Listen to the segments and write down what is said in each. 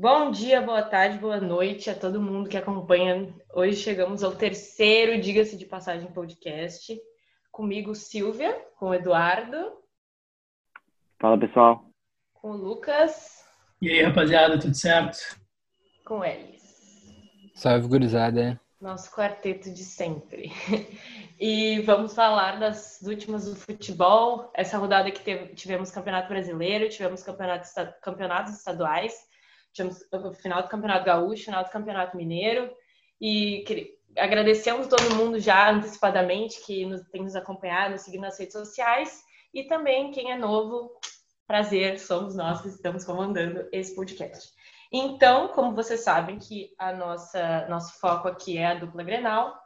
Bom dia, boa tarde, boa noite a todo mundo que acompanha. Hoje chegamos ao terceiro Diga-se de Passagem podcast. Comigo, Silvia, com o Eduardo. Fala, pessoal. Com o Lucas. E aí, rapaziada, tudo certo? Com Elis. Salve, gurizada. Nosso quarteto de sempre. E vamos falar das últimas do futebol. Essa rodada que teve, tivemos Campeonato Brasileiro, tivemos campeonato, campeonatos estaduais, o final do Campeonato Gaúcho, final do Campeonato Mineiro. E agradecemos todo mundo já antecipadamente que nos, tem nos acompanhado, nos seguindo nas redes sociais. E também quem é novo, prazer, somos nós que estamos comandando esse podcast. Então, como vocês sabem que a nossa nosso foco aqui é a dupla Grenal,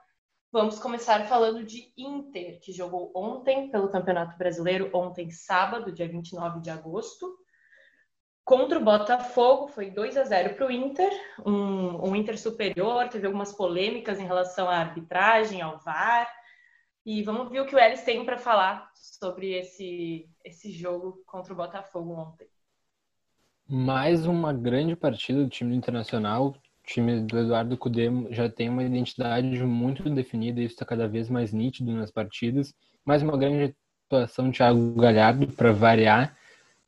vamos começar falando de Inter, que jogou ontem pelo Campeonato Brasileiro, ontem sábado, dia 29 de agosto, contra o Botafogo, foi 2 a 0 para o Inter, um, um Inter superior, teve algumas polêmicas em relação à arbitragem, ao VAR, e vamos ver o que o Ellis tem para falar sobre esse, esse jogo contra o Botafogo ontem. Mais uma grande partida do time internacional. O time do Eduardo Cudê já tem uma identidade muito definida, isso está cada vez mais nítido nas partidas. Mais uma grande atuação de Thiago Galhardo, para variar.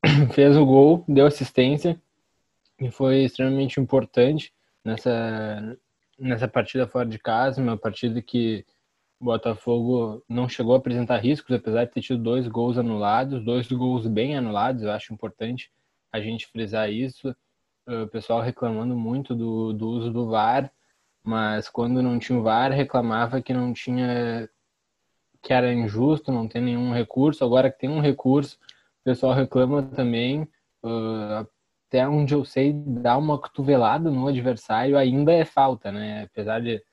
Fez o gol, deu assistência e foi extremamente importante nessa, nessa partida fora de casa, uma partida que o Botafogo não chegou a apresentar riscos, apesar de ter tido dois gols anulados, dois gols bem anulados, eu acho importante a gente frisar isso. O pessoal reclamando muito do, do uso do VAR, mas quando não tinha o VAR reclamava que não tinha que era injusto, não tem nenhum recurso. Agora que tem um recurso, pessoal reclama também. Uh, até onde eu sei, dar uma cotovelada no adversário ainda é falta, né? Apesar de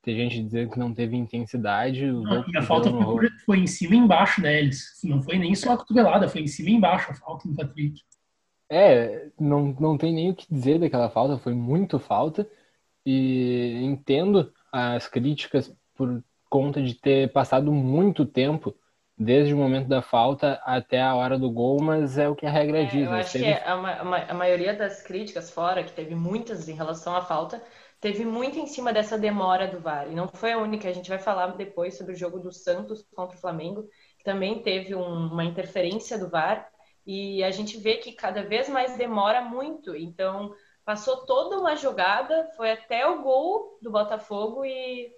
ter gente dizendo que não teve intensidade. Não, a falta foi, foi, em cima e embaixo, né? Eles, não foi nem só a cotovelada, foi em cima e embaixo a falta do Patrick. É, não, não tem nem o que dizer daquela falta, foi muito falta. E entendo as críticas por conta de ter passado muito tempo desde o momento da falta até a hora do gol, mas é o que a regra é, diz. Eu né? acho teve... que a, a, a, maioria das críticas fora, que teve muitas em relação à falta, teve muito em cima dessa demora do VAR. E não foi a única, a gente vai falar depois sobre o jogo do Santos contra o Flamengo, que também teve um, uma interferência do VAR e a gente vê que cada vez mais demora muito. Então, passou toda uma jogada, foi até o gol do Botafogo e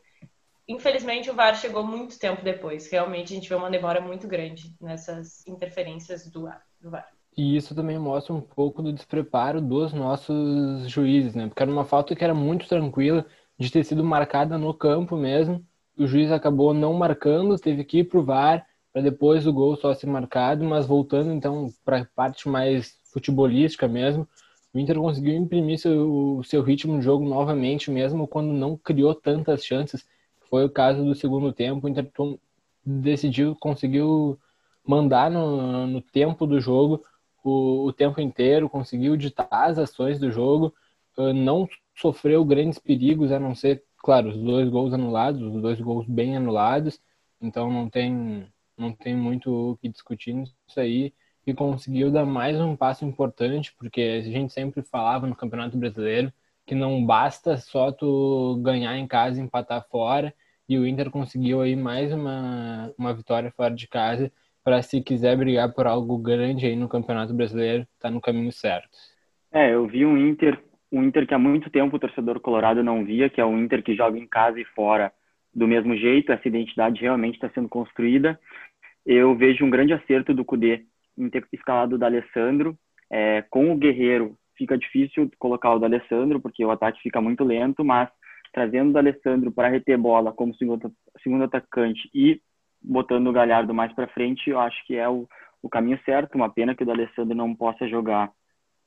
infelizmente o VAR chegou muito tempo depois. Realmente a gente vê uma demora muito grande nessas interferências do, do VAR. E isso também mostra um pouco do despreparo dos nossos juízes, né? Porque era uma falta que era muito tranquila de ter sido marcada no campo mesmo. O juiz acabou não marcando, teve que ir pro VAR para depois o gol só ser marcado, mas voltando então para a parte mais futebolística mesmo, o Inter conseguiu imprimir seu, seu ritmo de jogo novamente, mesmo quando não criou tantas chances. Foi o caso do segundo tempo, o Inter decidiu, conseguiu mandar no, no tempo do jogo o, o tempo inteiro, conseguiu ditar as ações do jogo, ah, não sofreu grandes perigos, a não ser, claro, os dois gols anulados, os dois gols bem anulados, então não tem não tem muito o que discutir nisso aí e conseguiu dar mais um passo importante, porque a gente sempre falava no Campeonato Brasileiro que não basta só tu ganhar em casa e empatar fora, e o Inter conseguiu aí mais uma, uma vitória fora de casa para se quiser brigar por algo grande aí no Campeonato Brasileiro, tá no caminho certo. É, eu vi um Inter, um Inter que há muito tempo o torcedor colorado não via, que é o Inter que joga em casa e fora do mesmo jeito, essa identidade realmente está sendo construída. Eu vejo um grande acerto do Cudê em ter escalado o D'Alessandro. É, com o Guerreiro fica difícil colocar o D'Alessandro, porque o ataque fica muito lento, mas trazendo o D'Alessandro para reter bola como segundo, segundo atacante e botando o Galhardo mais para frente, eu acho que é o, o caminho certo. Uma pena que o D'Alessandro não possa jogar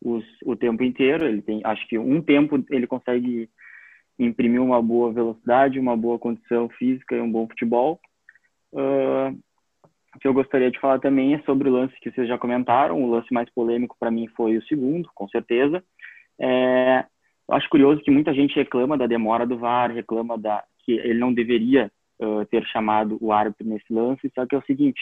os, o tempo inteiro. Ele tem, acho que um tempo ele consegue imprimir uma boa velocidade, uma boa condição física e um bom futebol. Uh, o que eu gostaria de falar também é sobre o lance que vocês já comentaram. O lance mais polêmico para mim foi o segundo, com certeza. É, eu acho curioso que muita gente reclama da demora do VAR, reclama da que ele não deveria uh, ter chamado o árbitro nesse lance. Só que é o seguinte: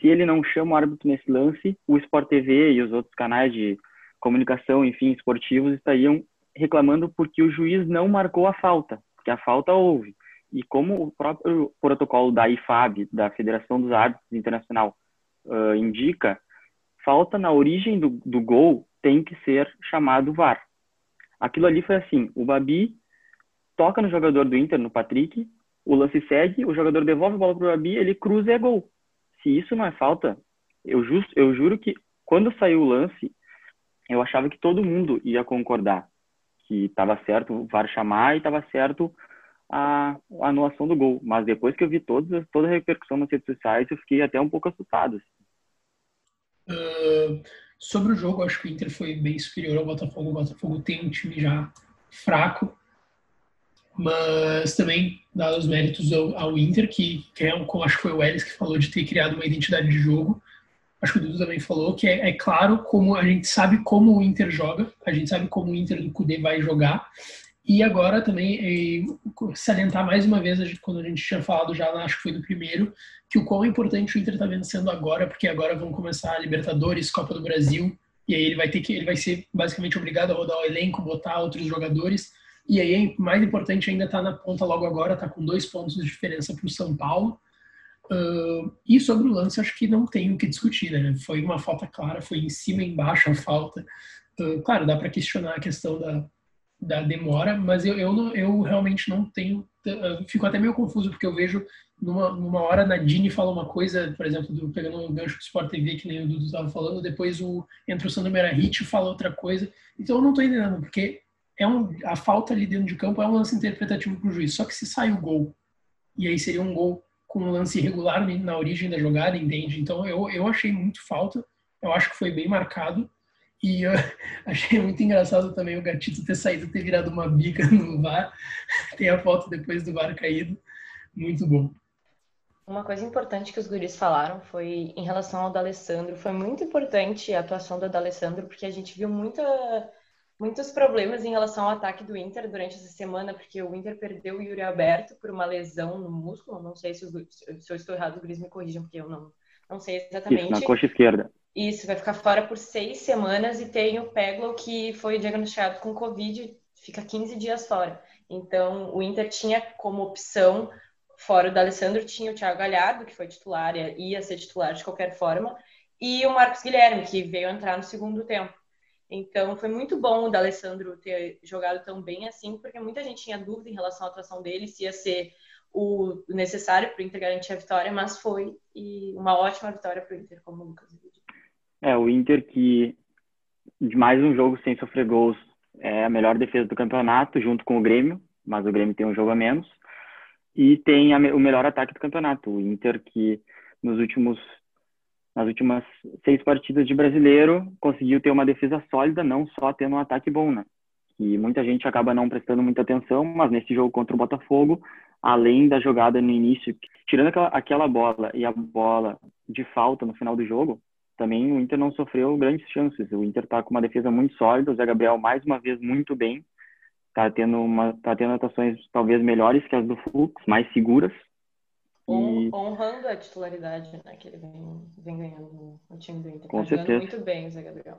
se ele não chama o árbitro nesse lance, o Sport TV e os outros canais de comunicação, enfim, esportivos estariam reclamando porque o juiz não marcou a falta, porque a falta houve. E como o próprio protocolo da IFAB, da Federação dos Árbitros Internacional, uh, indica, falta na origem do, do gol tem que ser chamado VAR. Aquilo ali foi assim, o Babi toca no jogador do Inter, no Patrick, o lance segue, o jogador devolve a bola para o Babi, ele cruza e é gol. Se isso não é falta, eu, just, eu juro que quando saiu o lance, eu achava que todo mundo ia concordar que estava certo o VAR chamar e estava certo a, a, anulação do gol. Mas depois que eu vi toda a repercussão nas redes sociais, eu fiquei até um pouco assustado. Uh, sobre o jogo, acho que o Inter foi bem superior ao Botafogo. O Botafogo tem um time já fraco, mas também dá os méritos ao, ao Inter, que, que é, acho que foi o Ellis que falou de ter criado uma identidade de jogo acho que o Dudu também falou, que é, é, claro como a gente sabe como o Inter joga, a gente sabe como o Inter do Cudê vai jogar. E agora também é, salientar mais uma vez, quando a gente tinha falado já, acho que foi do primeiro, que o quão importante o Inter está vencendo agora, porque agora vão começar a Libertadores, Copa do Brasil, e aí ele vai ter que ele vai ser basicamente obrigado a rodar o elenco, botar outros jogadores. E aí, mais importante ainda, está na ponta logo agora, está com dois pontos de diferença para o São Paulo. Uh, e sobre o lance, acho que não tem o que discutir, né? Foi uma falta clara, foi em cima e embaixo a falta. Uh, claro, dá para questionar a questão da, da demora, mas eu, eu, não, eu realmente não tenho. Fico até meio confuso, porque eu vejo numa, numa hora na Dini fala uma coisa, por exemplo, do, pegando o gancho do Sport TV, que nem o Dudu estava falando, depois o, entra o Sandro Merahit e fala outra coisa. Então eu não estou entendendo, porque é um, a falta ali dentro de campo é um lance interpretativo para o juiz. Só que se sai o gol, e aí seria um gol com um lance irregular na origem da jogada, entende? Então eu, eu achei muito falta, eu acho que foi bem marcado. E eu achei muito engraçado também o Gatito ter saído, ter virado uma bica no VAR. Tem a foto depois do VAR caído. Muito bom. Uma coisa importante que os guris falaram foi em relação ao D'Alessandro. Foi muito importante a atuação do D'Alessandro, porque a gente viu muita muitos problemas em relação ao ataque do Inter durante essa semana, porque o Inter perdeu o Yuri Alberto por uma lesão no músculo. Não sei se, os, se eu estou errado, os Gris me corrijam, porque eu não, não sei exatamente. Isso, na coxa esquerda. Isso, vai ficar fora por seis semanas e tem o Peglo, que foi diagnosticado com Covid, fica 15 dias fora. Então, o Inter tinha como opção, fora o da Alessandro, tinha o Thiago Galhardo, que foi titular, ia ser titular de qualquer forma, e o Marcos Guilherme, que veio entrar no segundo tempo. Então, foi muito bom o D'Alessandro ter jogado tão bem assim, porque muita gente tinha dúvida em relação à atuação dele, se ia ser o necessário para o Inter garantir a vitória, mas foi e uma ótima vitória para o Inter, como o Lucas disse. É, o Inter que de mais um jogo sem sofrer gols é a melhor defesa do campeonato, junto com o Grêmio, mas o Grêmio tem um jogo a menos, e tem a, o melhor ataque do campeonato. O Inter que nos últimos nas últimas seis partidas de brasileiro, conseguiu ter uma defesa sólida, não só tendo um ataque bom, né? Que muita gente acaba não prestando muita atenção, mas nesse jogo contra o Botafogo, além da jogada no início, tirando aquela, aquela bola e a bola de falta no final do jogo, também o Inter não sofreu grandes chances. O Inter está com uma defesa muito sólida, o Zé Gabriel mais uma vez muito bem, está tendo uma tá tendo atuações talvez melhores que as do Fux, mais seguras, e... Honrando a titularidade né, que ele vem, vem ganhando no time do Inter. Com tá certeza. muito bem o Zé Gabriel.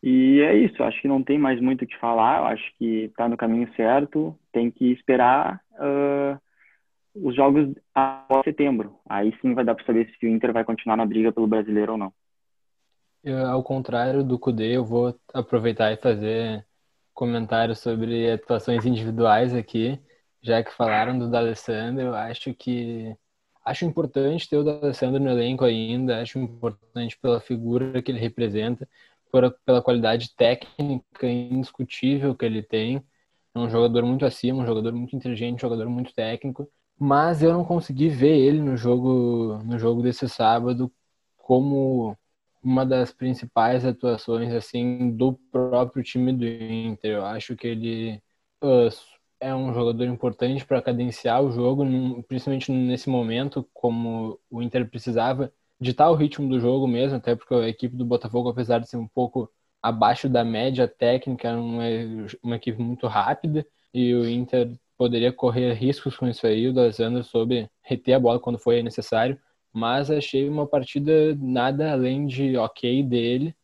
E é isso, acho que não tem mais muito o que falar, acho que está no caminho certo, tem que esperar uh, os jogos após setembro. Aí sim vai dar para saber se o Inter vai continuar na briga pelo brasileiro ou não. Eu, ao contrário do Cudê, eu vou aproveitar e fazer comentários sobre atuações individuais aqui já que falaram do D'Alessandro, eu acho que acho importante ter o D'Alessandro no elenco ainda, acho importante pela figura que ele representa, por, pela qualidade técnica indiscutível que ele tem. É um jogador muito acima, um jogador muito inteligente, um jogador muito técnico, mas eu não consegui ver ele no jogo no jogo desse sábado como uma das principais atuações assim do próprio time do Inter. Eu acho que ele uh, é um jogador importante para cadenciar o jogo, principalmente nesse momento, como o Inter precisava ditar o ritmo do jogo mesmo, até porque a equipe do Botafogo, apesar de ser um pouco abaixo da média técnica, é uma equipe muito rápida e o Inter poderia correr riscos com isso aí, o D'Alessandro soube reter a bola quando foi necessário, mas achei uma partida nada além de ok dele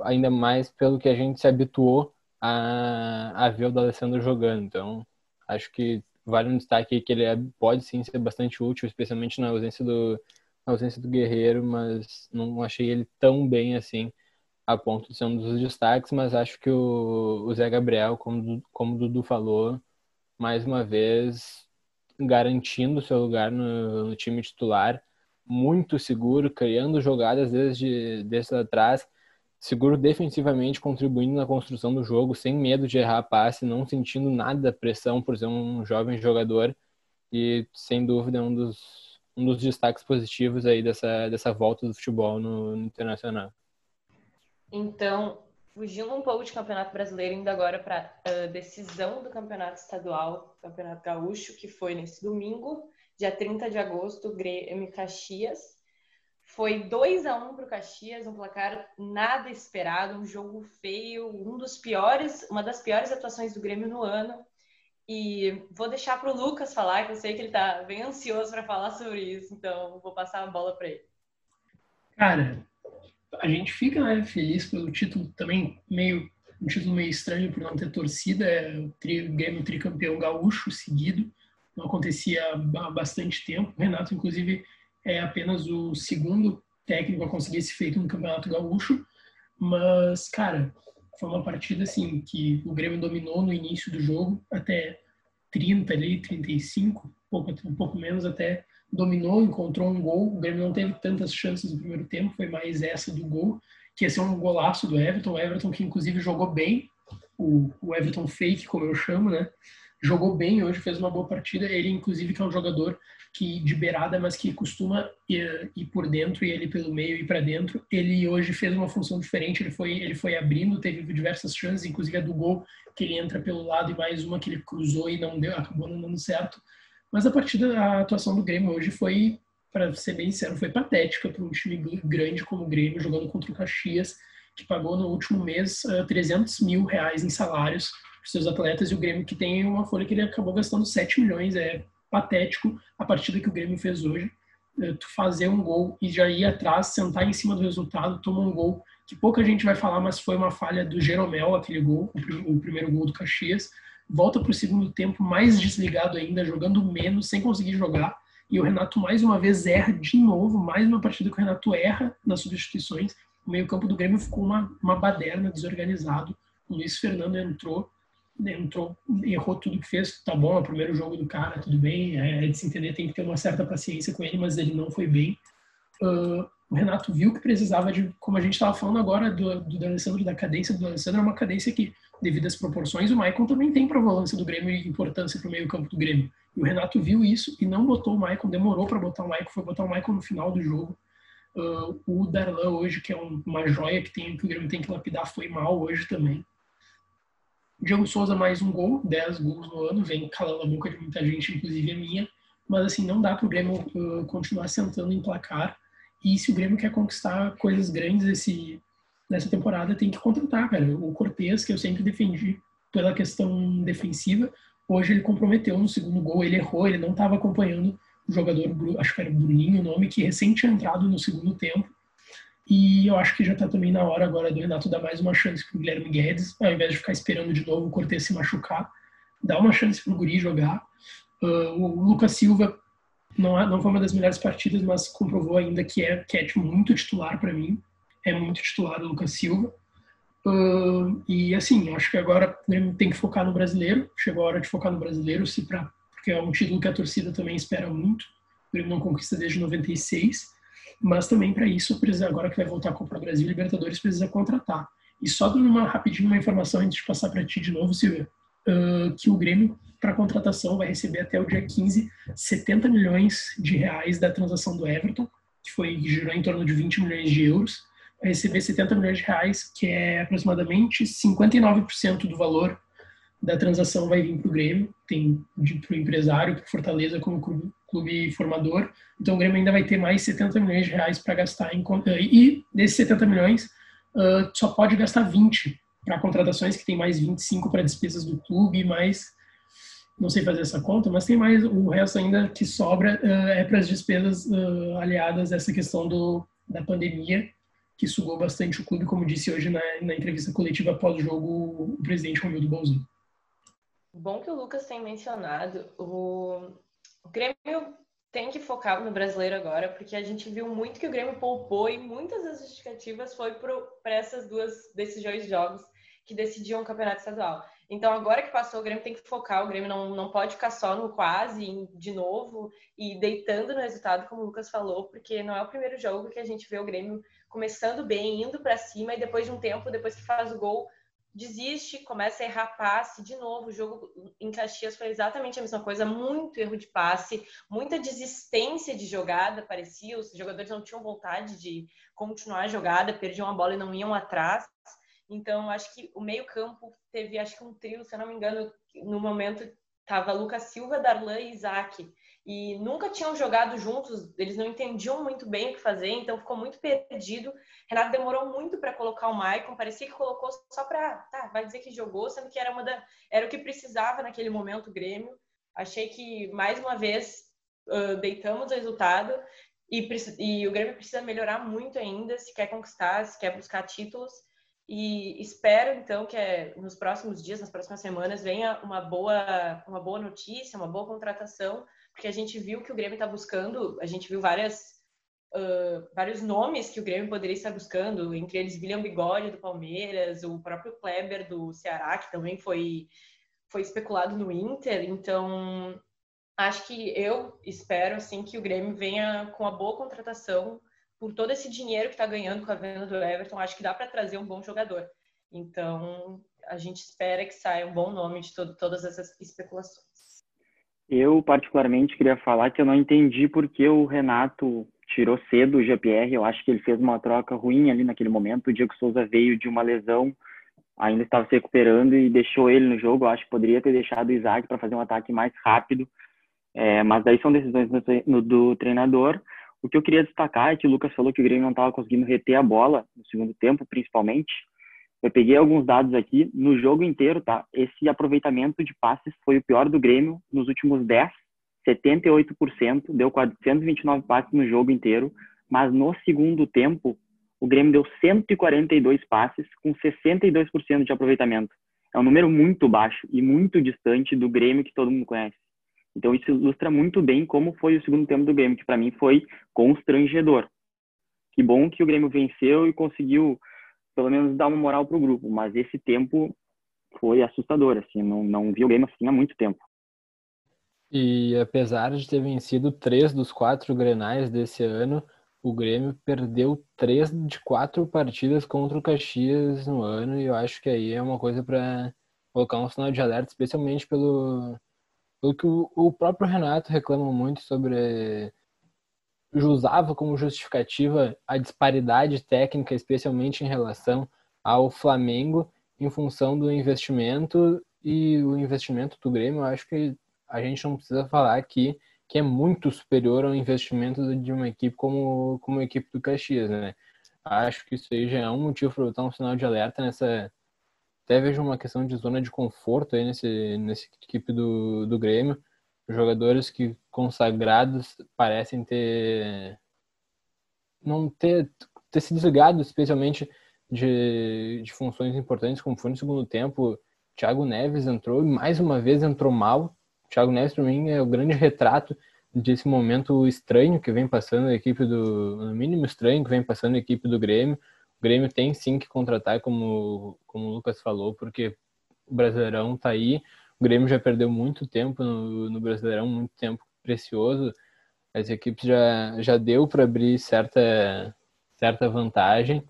ainda mais pelo que a gente se habituou a, a ver o D'Alessandro jogando. Então, acho que vale um destaque que ele é, pode sim ser bastante útil, especialmente na ausência do, na ausência do Guerreiro, mas não achei ele tão bem assim a ponto de ser um dos destaques, mas acho que o, o Zé Gabriel, como, como o Dudu falou, mais uma vez garantindo seu lugar no, no time titular, muito seguro, criando jogadas desde, desde atrás, seguro defensivamente, contribuindo na construção do jogo, sem medo de errar passe, não sentindo nada da pressão por ser um jovem jogador e sem dúvida um dos, um dos destaques positivos aí dessa, dessa volta do futebol no, no internacional. Então, fugindo um pouco de Campeonato Brasileiro, indo agora para a uh, decisão do Campeonato Estadual, Campeonato Gaúcho, que foi nesse domingo, dia 30 de agosto, Grêmio Caxias. Foi 2 a 1 para o Caxias, um placar nada esperado, um jogo feio, um dos piores, uma das piores atuações do Grêmio no ano. E vou deixar para o Lucas falar, que eu sei que ele está bem ansioso para falar sobre isso, então vou passar a bola para ele. Cara, a gente fica né, feliz pelo título também, meio um título meio estranho por não ter torcida, é o tri, Grêmio tricampeão gaúcho seguido, não acontecia há bastante tempo. O Renato, inclusive, é apenas o segundo técnico a conseguir esse feito no Campeonato Gaúcho, mas, cara, foi uma partida assim que o Grêmio dominou no início do jogo até 30 ali, 35, um pouco, um pouco menos até dominou, encontrou um gol. O Grêmio não teve tantas chances no primeiro tempo, foi mais essa do gol, que ia ser um golaço do Everton. O Everton que inclusive jogou bem, o, o Everton fake, como eu chamo, né? Jogou bem hoje, fez uma boa partida. Ele, inclusive, que é um jogador que de beirada, mas que costuma ir, ir por dentro e ele pelo meio e para dentro. Ele hoje fez uma função diferente. Ele foi, ele foi abrindo, teve diversas chances, inclusive a do gol que ele entra pelo lado e mais uma que ele cruzou e não deu, acabou não dando certo. Mas a partida, a atuação do Grêmio hoje foi, para ser bem sincero, foi patética para um time grande como o Grêmio, jogando contra o Caxias, que pagou no último mês uh, eh, 300 mil reais em salários para seus atletas, e o Grêmio que tem uma folha que ele acabou gastando 7 milhões. É patético a partida que o Grêmio fez hoje. Uh, tu fazer um gol e já ir atrás, sentar em cima do resultado, tomar um gol que pouca gente vai falar, mas foi uma falha do Jeromel, aquele gol, o, o primeiro gol do Caxias volta para o segundo tempo mais desligado ainda, jogando menos, sem conseguir jogar. E o Renato mais uma vez erra de novo, mais uma partida que o Renato erra nas substituições. O meio-campo do Grêmio ficou uma, uma baderna, desorganizado. O Luiz Fernando entrou, entrou, errou tudo que fez. Tá bom, é o primeiro jogo do cara, tudo bem. É, é de se entender, tem que ter uma certa paciência com ele, mas ele não foi bem. Uh, o Renato viu que precisava de, como a gente estava falando agora do, do Alessandro, da cadência do Alessandro, é uma cadência que devido às proporções, o Maicon também tem para a volância do Grêmio e importância para o meio-campo do Grêmio. E o Renato viu isso e não botou o Maicon, demorou para botar o Maicon, foi botar o Maicon no final do jogo. Uh, o Darlan hoje, que é um, uma joia que, tem, que o Grêmio tem que lapidar, foi mal hoje também. Diego Souza mais um gol, 10 gols no ano, vem calando a boca de muita gente, inclusive a minha. Mas assim, não dá para o Grêmio uh, continuar sentando em placar. E se o Grêmio quer conquistar coisas grandes esse, nessa temporada tem que contratar, cara. O Cortez, que eu sempre defendi pela questão defensiva, hoje ele comprometeu no segundo gol, ele errou, ele não estava acompanhando o jogador, acho que era Bruninho o nome, que recém tinha entrado no segundo tempo. E eu acho que já está também na hora agora do Renato dar mais uma chance para o Guilherme Guedes, ao invés de ficar esperando de novo o Cortez se machucar, dar uma chance para o Guri jogar. Uh, o Lucas Silva não, é, não foi uma das melhores partidas, mas comprovou ainda que é, que é tipo, muito titular para mim é muito titular o Lucas Silva. Uh, e assim, acho que agora tem que focar no brasileiro. Chegou a hora de focar no brasileiro, se pra, porque é um título que a torcida também espera muito. O Grêmio não conquista desde 96, mas também para isso, precisa, agora que vai voltar a Copa do Brasil, Libertadores precisa contratar. E só dando uma rapidinho uma informação antes de passar para ti de novo, Silvia, uh, que o Grêmio para contratação vai receber até o dia 15 70 milhões de reais da transação do Everton, que foi que girou em torno de 20 milhões de euros receber 70 milhões de reais, que é aproximadamente 59% do valor da transação vai vir para o Grêmio, tem para o empresário, para Fortaleza como clube, clube, formador. Então o Grêmio ainda vai ter mais 70 milhões de reais para gastar em e desses 70 milhões uh, só pode gastar 20 para contratações que tem mais 25 para despesas do clube, mais não sei fazer essa conta, mas tem mais o resto ainda que sobra uh, é para as despesas uh, aliadas a essa questão do, da pandemia que sugou bastante o clube, como disse hoje na, na entrevista coletiva após o presidente Romildo Bolzano. Bom que o Lucas tem mencionado. O, o Grêmio tem que focar no brasileiro agora, porque a gente viu muito que o Grêmio poupou e muitas das justificativas foi para essas duas desses dois jogos que decidiam o campeonato estadual. Então, agora que passou, o Grêmio tem que focar. O Grêmio não, não pode ficar só no quase de novo e deitando no resultado, como o Lucas falou, porque não é o primeiro jogo que a gente vê o Grêmio começando bem, indo para cima e depois de um tempo, depois que faz o gol, desiste, começa a errar passe de novo. O jogo em Caxias foi exatamente a mesma coisa, muito erro de passe, muita desistência de jogada, parecia. Os jogadores não tinham vontade de continuar a jogada, perdiam a bola e não iam atrás. Então, acho que o meio-campo teve, acho que um trio, se eu não me engano, no momento tava Lucas Silva, Darlan e Isaac. E nunca tinham jogado juntos, eles não entendiam muito bem o que fazer, então ficou muito perdido. Renato demorou muito para colocar o Maicon, parecia que colocou só para, tá, vai dizer que jogou, sendo que era uma da, era o que precisava naquele momento o Grêmio. Achei que mais uma vez uh, deitamos o resultado e, e o Grêmio precisa melhorar muito ainda se quer conquistar, se quer buscar títulos. E espero então que é, nos próximos dias, nas próximas semanas, venha uma boa, uma boa notícia, uma boa contratação, porque a gente viu que o Grêmio está buscando, a gente viu várias, uh, vários nomes que o Grêmio poderia estar buscando, entre eles William Bigode do Palmeiras, o próprio Kleber do Ceará, que também foi, foi especulado no Inter. Então, acho que eu espero assim que o Grêmio venha com uma boa contratação por todo esse dinheiro que está ganhando com a venda do Everton, acho que dá para trazer um bom jogador. Então, a gente espera que saia um bom nome de todo, todas essas especulações. Eu, particularmente, queria falar que eu não entendi por que o Renato tirou cedo o GPR. Eu acho que ele fez uma troca ruim ali naquele momento. O Diego Souza veio de uma lesão, ainda estava se recuperando e deixou ele no jogo. Eu acho que poderia ter deixado o Isaac para fazer um ataque mais rápido. É, mas daí são decisões do, do treinador. O que eu queria destacar é que o Lucas falou que o Grêmio não estava conseguindo reter a bola no segundo tempo, principalmente. Eu peguei alguns dados aqui. No jogo inteiro, tá? Esse aproveitamento de passes foi o pior do Grêmio nos últimos 10, 78%, deu 429 passes no jogo inteiro. Mas no segundo tempo, o Grêmio deu 142 passes com 62% de aproveitamento. É um número muito baixo e muito distante do Grêmio que todo mundo conhece. Então isso ilustra muito bem como foi o segundo tempo do Grêmio, que para mim foi constrangedor. Que bom que o Grêmio venceu e conseguiu pelo menos dar uma moral pro grupo, mas esse tempo foi assustador, assim, não, não vi o Grêmio assim há muito tempo. E apesar de ter vencido três dos quatro Grenais desse ano, o Grêmio perdeu três de quatro partidas contra o Caxias no ano, e eu acho que aí é uma coisa para colocar um sinal de alerta, especialmente pelo pelo que o, o próprio Renato reclama muito sobre usava como justificativa a disparidade técnica, especialmente em relação ao Flamengo, em função do investimento e o investimento do Grêmio, eu acho que a gente não precisa falar aqui que é muito superior ao investimento de uma equipe como, como a equipe do Caxias, né? Acho que isso aí já é um motivo para botar um sinal de alerta nessa, até vejo uma questão de zona de conforto aí nesse, nesse equipe do, do Grêmio. Jogadores que consagrados parecem ter não ter, ter se desligado especialmente de, de funções importantes, como foi no segundo tempo. Thiago Neves entrou e mais uma vez entrou mal. Thiago Neves, para mim, é o grande retrato desse momento estranho que vem passando a equipe do. No mínimo estranho que vem passando a equipe do Grêmio. O Grêmio tem sim que contratar, como, como o Lucas falou, porque o Brasileirão tá aí. O Grêmio já perdeu muito tempo no, no Brasileirão, muito tempo precioso. As equipes já, já deu para abrir certa, certa vantagem.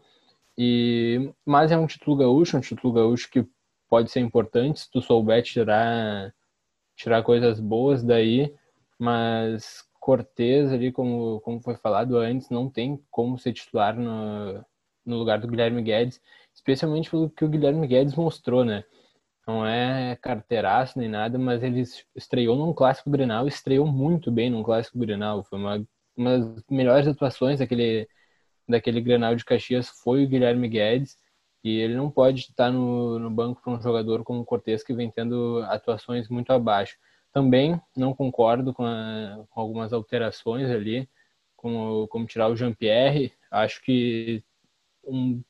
E, mas é um título gaúcho, um título gaúcho que pode ser importante se tu souber tirar, tirar coisas boas daí, mas Cortez ali, como, como foi falado antes, não tem como ser titular no, no lugar do Guilherme Guedes, especialmente pelo que o Guilherme Guedes mostrou, né? Não é carteiraço nem nada, mas ele estreou num clássico Grenal, estreou muito bem num clássico Grenal. Foi uma, uma das melhores atuações daquele, daquele Grenal de Caxias foi o Guilherme Guedes. E ele não pode estar no, no banco para um jogador como o Cortez, que vem tendo atuações muito abaixo. Também não concordo com, a, com algumas alterações ali, como, como tirar o Jean-Pierre. Acho que um,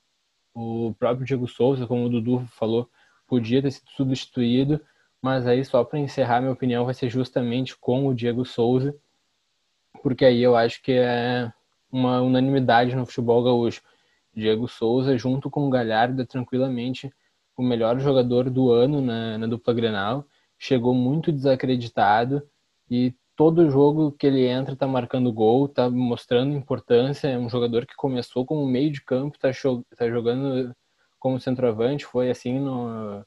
o próprio Diego Souza, como o Dudu falou, podia ter sido substituído, mas aí só para encerrar, minha opinião vai ser justamente com o Diego Souza, porque aí eu acho que é uma unanimidade no futebol gaúcho. Diego Souza, junto com o Galhardo, tranquilamente o melhor jogador do ano na, na dupla Grenal. Chegou muito desacreditado e todo jogo que ele entra tá marcando gol, tá mostrando importância. É um jogador que começou como meio de campo, tá, tá jogando como centroavante, foi assim no,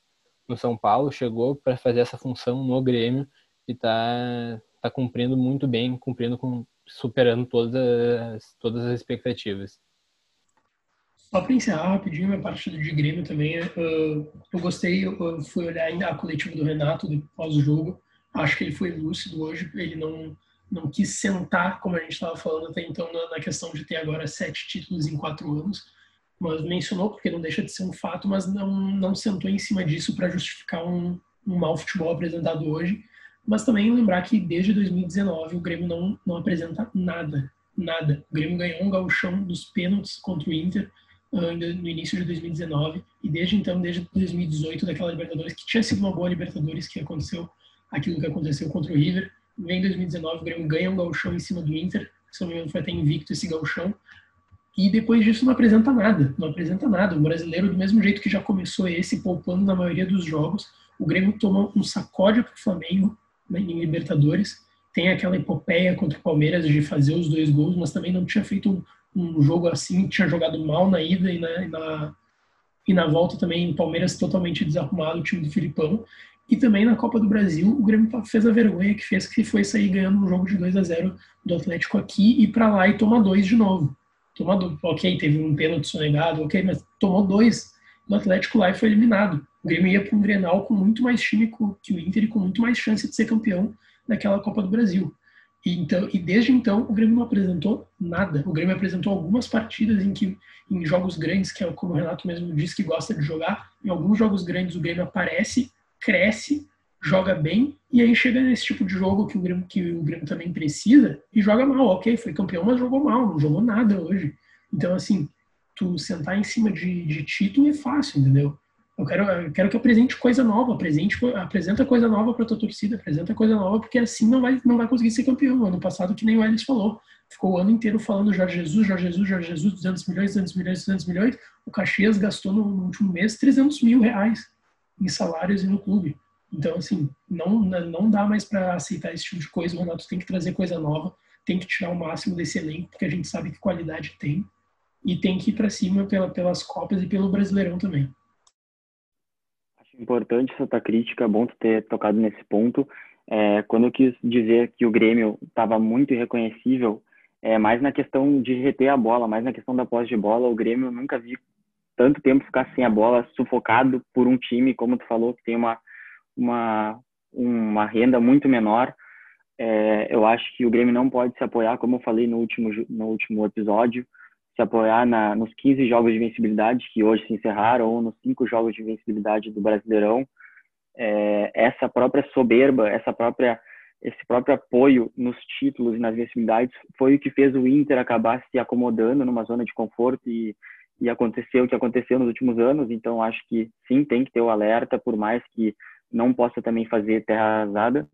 no São Paulo, chegou para fazer essa função no Grêmio e tá, tá cumprindo muito bem, cumprindo com superando todas as, todas as expectativas. Só para encerrar rapidinho minha partida de Grêmio também, uh, eu gostei, eu fui olhar ainda a coletiva do Renato depois do jogo, acho que ele foi lúcido hoje, ele não, não quis sentar, como a gente estava falando até então, na, na, questão de ter agora sete títulos em quatro anos, mas mencionou, porque não deixa de ser um fato, mas não, não sentou em cima disso para justificar um, um mau futebol apresentado hoje, mas também lembrar que desde 2019 o Grêmio não, não apresenta nada, nada. O Grêmio ganhou um gauchão dos pênaltis contra o Inter, ainda no início de 2019 e desde então, desde 2018, daquela Libertadores, que tinha sido uma boa Libertadores, que aconteceu aquilo que aconteceu contra o River. Vem 2019, o Grêmio ganha um gauchão em cima do Inter, se não me foi até invicto esse gauchão, e depois disso não apresenta nada, não apresenta nada. O brasileiro, do mesmo jeito que já começou esse, poupando na maioria dos jogos, o Grêmio tomou um sacode para o Flamengo né, em Libertadores, tem aquela epopeia contra o Palmeiras de fazer os dois gols, mas também não tinha feito um, um jogo assim, tinha jogado mal na ida e na, e na, e na volta também, o Palmeiras totalmente desarrumado, o time do Filipão. E também na Copa do Brasil, o Grêmio fez a vergonha que fez que foi sair ganhando um jogo de 2 a 0 do Atlético aqui e para lá e tomar dois de novo. Tomar dois, ok, teve um pênalti sonegado, ok, mas tomou dois do Atlético lá e foi eliminado. O Grêmio ia para um Grenal com muito mais time que o Inter e com muito mais chance de ser campeão daquela Copa do Brasil. E, então, e desde então o Grêmio não apresentou nada. O Grêmio apresentou algumas partidas em que, em jogos grandes, que é como o Renato mesmo disse que gosta de jogar, em alguns jogos grandes o Grêmio aparece, cresce, joga bem, e aí chega nesse tipo de jogo que o Grêmio, que o Grêmio também precisa e joga mal. Ok, foi campeão, mas jogou mal, não jogou nada hoje. Então, assim, tu sentar em cima de, de título é fácil, entendeu? Eu quero, eu quero que apresente coisa nova, apresente, apresenta coisa nova para tua torcida, apresenta coisa nova, porque assim não vai, não vai conseguir ser campeão. Ano passado, que nem o Ellis falou, ficou o ano inteiro falando Jorge Jesus, Jorge Jesus, Jorge Jesus, 200 milhões, 200 milhões, 200 milhões. O Caxias gastou no, no último mês 300 mil reais em salários e no clube. Então, assim, não, não dá mais para aceitar esse tipo de coisa. O Renato tem que trazer coisa nova, tem que tirar o máximo desse elenco, porque a gente sabe que qualidade tem, e tem que ir para cima pela, pelas Copas e pelo Brasileirão também importante essa tua crítica, é bom tu ter tocado nesse ponto. É, quando eu quis dizer que o Grêmio estava muito irreconhecível, é mais na questão de reter a bola, mais na questão da posse de bola. O Grêmio nunca vi tanto tempo ficar sem a bola, sufocado por um time, como tu falou, que tem uma, uma, uma renda muito menor. É, eu acho que o Grêmio não pode se apoiar, como eu falei no último, no último episódio, se apoiar na, nos 15 jogos de vencibilidade que hoje se encerraram, ou nos 5 jogos de vencibilidade do Brasileirão, é, essa própria soberba, essa própria, esse próprio apoio nos títulos e nas vencibilidades foi o que fez o Inter acabar se acomodando numa zona de conforto e, e aconteceu o que aconteceu nos últimos anos. Então, acho que sim, tem que ter o alerta, por mais que não possa também fazer terra arrasada.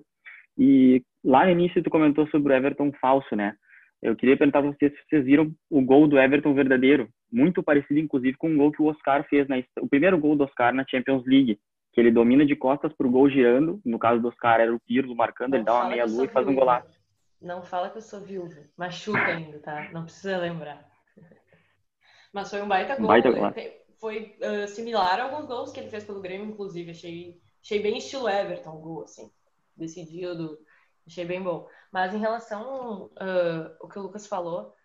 E lá no início tu comentou sobre o Everton falso, né? Eu queria perguntar para vocês se vocês viram o gol do Everton verdadeiro, muito parecido inclusive com o gol que o Oscar fez na o primeiro gol do Oscar na Champions League, que ele domina de costas para o gol girando, no caso do Oscar era o Pirlo marcando, Não ele dá uma meia lua e faz um golaço. Não fala que eu sou viúva, machuca ainda, tá? Não precisa lembrar. Mas foi um baita gol. Baita gol. Foi uh, similar a alguns gols que ele fez pelo Grêmio, inclusive. Achei, achei bem estilo Everton o gol, assim. Decidido, Achei bem bom. Mas em relação uh, ao que o Lucas falou,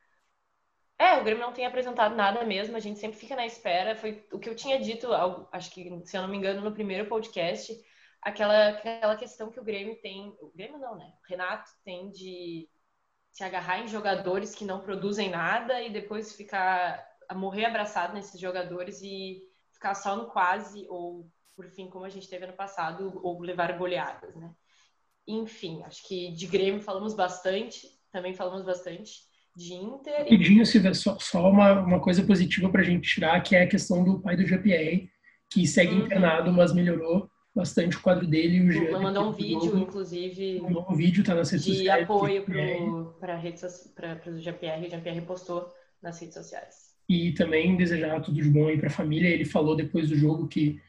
é, o Grêmio não tem apresentado nada mesmo, a gente sempre fica na espera. Foi o que eu tinha dito, acho que, se eu não me engano, no primeiro podcast, aquela, aquela questão que o Grêmio tem. O Grêmio não, né? O Renato tem de se agarrar em jogadores que não produzem nada e depois ficar morrer abraçado nesses jogadores e ficar só no quase, ou por fim, como a gente teve no passado, ou levar goleadas, né? Enfim, acho que de Grêmio falamos bastante, também falamos bastante. de Inter. Rapidinho, Silvia, só, só uma, uma coisa positiva para a gente tirar, que é a questão do pai do GPR, que segue uhum. internado, mas melhorou bastante o quadro dele. E o Jean, mandou um vídeo, novo, inclusive. Mandou um vídeo, tá nas redes de sociais. De apoio para o GPR, o GPR postou nas redes sociais. E também desejar tudo de bom aí para a família. Ele falou depois do jogo que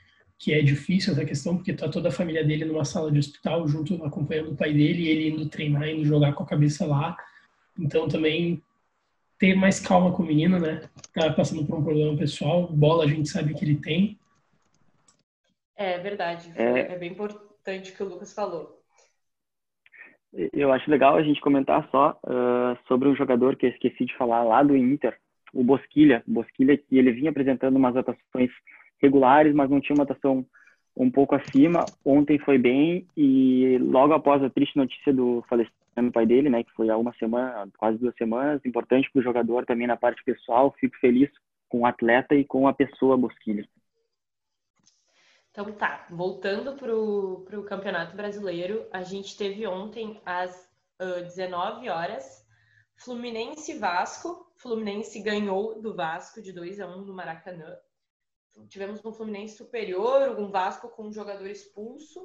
que é difícil essa questão, porque tá toda a família dele numa sala de hospital, junto, acompanhando o pai dele, e ele indo treinar, indo jogar com a cabeça lá. Então também ter mais calma com o menino, né? Tá passando por um problema pessoal, bola a gente sabe que ele tem. É verdade, é, é bem importante o que o Lucas falou. Eu acho legal a gente comentar só uh, sobre um jogador que eu esqueci de falar lá do Inter, o Bosquilha. Bosquilha que ele vinha apresentando umas atuações regulares, mas não tinha uma atuação um pouco acima. Ontem foi bem e logo após a triste notícia do falecimento do pai dele, né, que foi há uma semana, quase duas semanas, importante para o jogador também na parte pessoal. Fico feliz com o atleta e com a pessoa Bosquilha. Então tá, voltando para o Campeonato Brasileiro, a gente teve ontem às uh, 19 horas Fluminense Vasco. Fluminense ganhou do Vasco de 2 a 1 no Maracanã tivemos um Fluminense superior, um Vasco com um jogador expulso.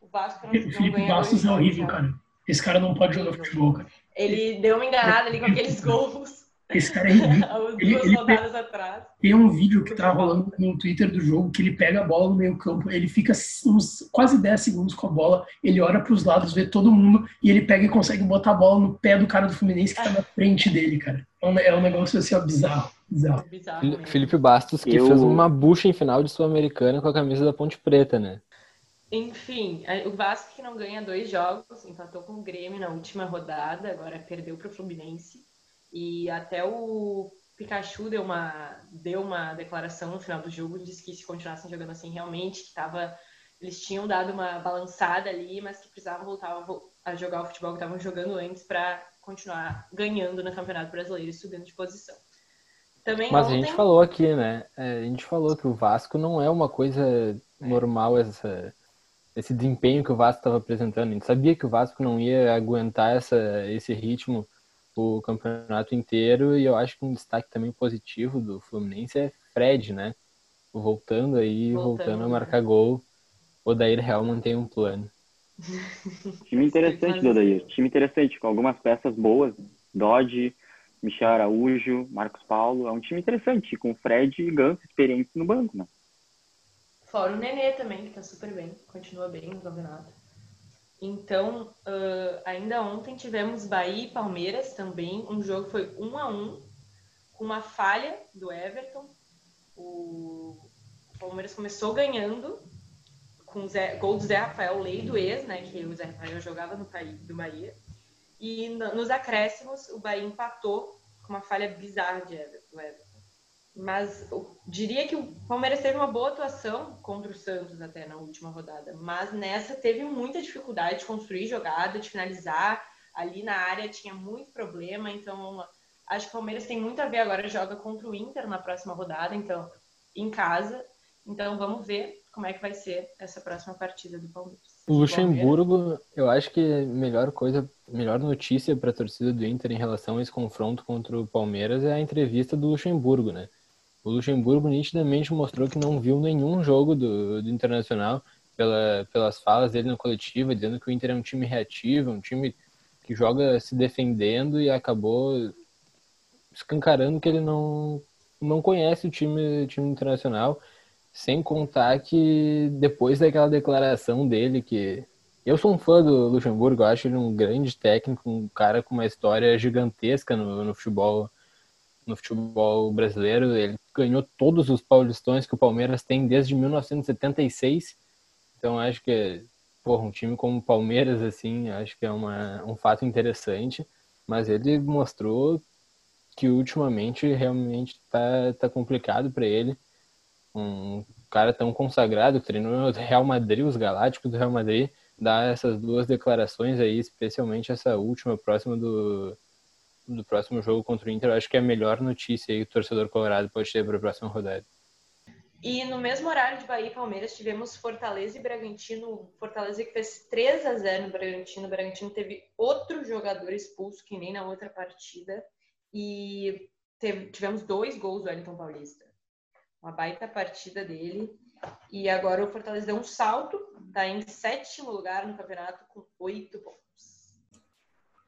O Vasco não, não Felipe Bastos é horrível, cara. Esse cara não pode jogar futebol, cara. Ele deu uma enganada ali com aqueles gols. Esse cara é ridículo. ele, ele atrás. Tem um vídeo que tá rolando no Twitter do jogo que ele pega a bola no meio campo, ele fica uns quase 10 segundos com a bola, ele olha para os lados, vê todo mundo e ele pega e consegue botar a bola no pé do cara do Fluminense que tá na frente dele, cara. É um, é um negócio assim, ó, bizarro. bizarro. bizarro Felipe Bastos que Eu... fez uma bucha em final de Sul-Americana com a camisa da Ponte Preta, né? Enfim, o Vasco que não ganha dois jogos, empatou com o Grêmio na última rodada, agora perdeu para o Fluminense. E até o Pikachu deu uma, deu uma declaração no final do jogo, disse que se continuassem jogando assim, realmente, que tava, eles tinham dado uma balançada ali, mas que precisavam voltar a jogar o futebol que estavam jogando antes para continuar ganhando no Campeonato Brasileiro e subindo de posição. Também mas ontem... a gente falou aqui, né? É, a gente falou que o Vasco não é uma coisa normal essa, esse desempenho que o Vasco estava apresentando. A gente sabia que o Vasco não ia aguentar essa, esse ritmo o campeonato inteiro e eu acho que um destaque também positivo do Fluminense é Fred, né? Voltando aí, voltando, voltando a marcar gol, o Daír Real mantém um plano. Time interessante do Odair, time interessante, com algumas peças boas, Dodge, Michel Araújo, Marcos Paulo, é um time interessante, com Fred e Ganso experientes no banco, né? Fora o Nenê também, que tá super bem, continua bem no campeonato. Então, uh, ainda ontem tivemos Bahia e Palmeiras também. Um jogo foi um a um, com uma falha do Everton. O Palmeiras começou ganhando com Zé, gol do Zé Rafael, lei do ex, né? Que o Zé Rafael jogava no do Bahia. E nos acréscimos, o Bahia empatou com uma falha bizarra de Everton, do Everton. Mas eu diria que o Palmeiras teve uma boa atuação contra o Santos até na última rodada, mas nessa teve muita dificuldade de construir jogada, de finalizar. Ali na área tinha muito problema, então acho que o Palmeiras tem muito a ver agora joga contra o Inter na próxima rodada, então em casa. Então vamos ver como é que vai ser essa próxima partida do Palmeiras. O Luxemburgo, eu acho que melhor coisa, melhor notícia para a torcida do Inter em relação a esse confronto contra o Palmeiras é a entrevista do Luxemburgo, né? O Luxemburgo nitidamente mostrou que não viu nenhum jogo do, do Internacional pela, pelas falas dele na coletiva, dizendo que o Inter é um time reativo, um time que joga se defendendo e acabou escancarando que ele não, não conhece o time, time internacional, sem contar que depois daquela declaração dele que eu sou um fã do Luxemburgo, acho ele um grande técnico, um cara com uma história gigantesca no, no futebol no futebol brasileiro. Ele ganhou todos os paulistões que o Palmeiras tem desde 1976. Então acho que porra, um time como o Palmeiras assim, acho que é uma, um fato interessante, mas ele mostrou que ultimamente realmente tá, tá complicado para ele. Um cara tão consagrado, treinou no Real Madrid, os Galácticos do Real Madrid, dar essas duas declarações aí, especialmente essa última próxima do do próximo jogo contra o Inter, acho que é a melhor notícia aí que o torcedor colorado pode ter para a próxima rodada. E no mesmo horário de Bahia e Palmeiras tivemos Fortaleza e Bragantino. Fortaleza que fez 3 a 0 no Bragantino. O Bragantino teve outro jogador expulso, que nem na outra partida. E teve, tivemos dois gols do Wellington Paulista. Uma baita partida dele. E agora o Fortaleza deu um salto, está em sétimo lugar no campeonato com oito pontos.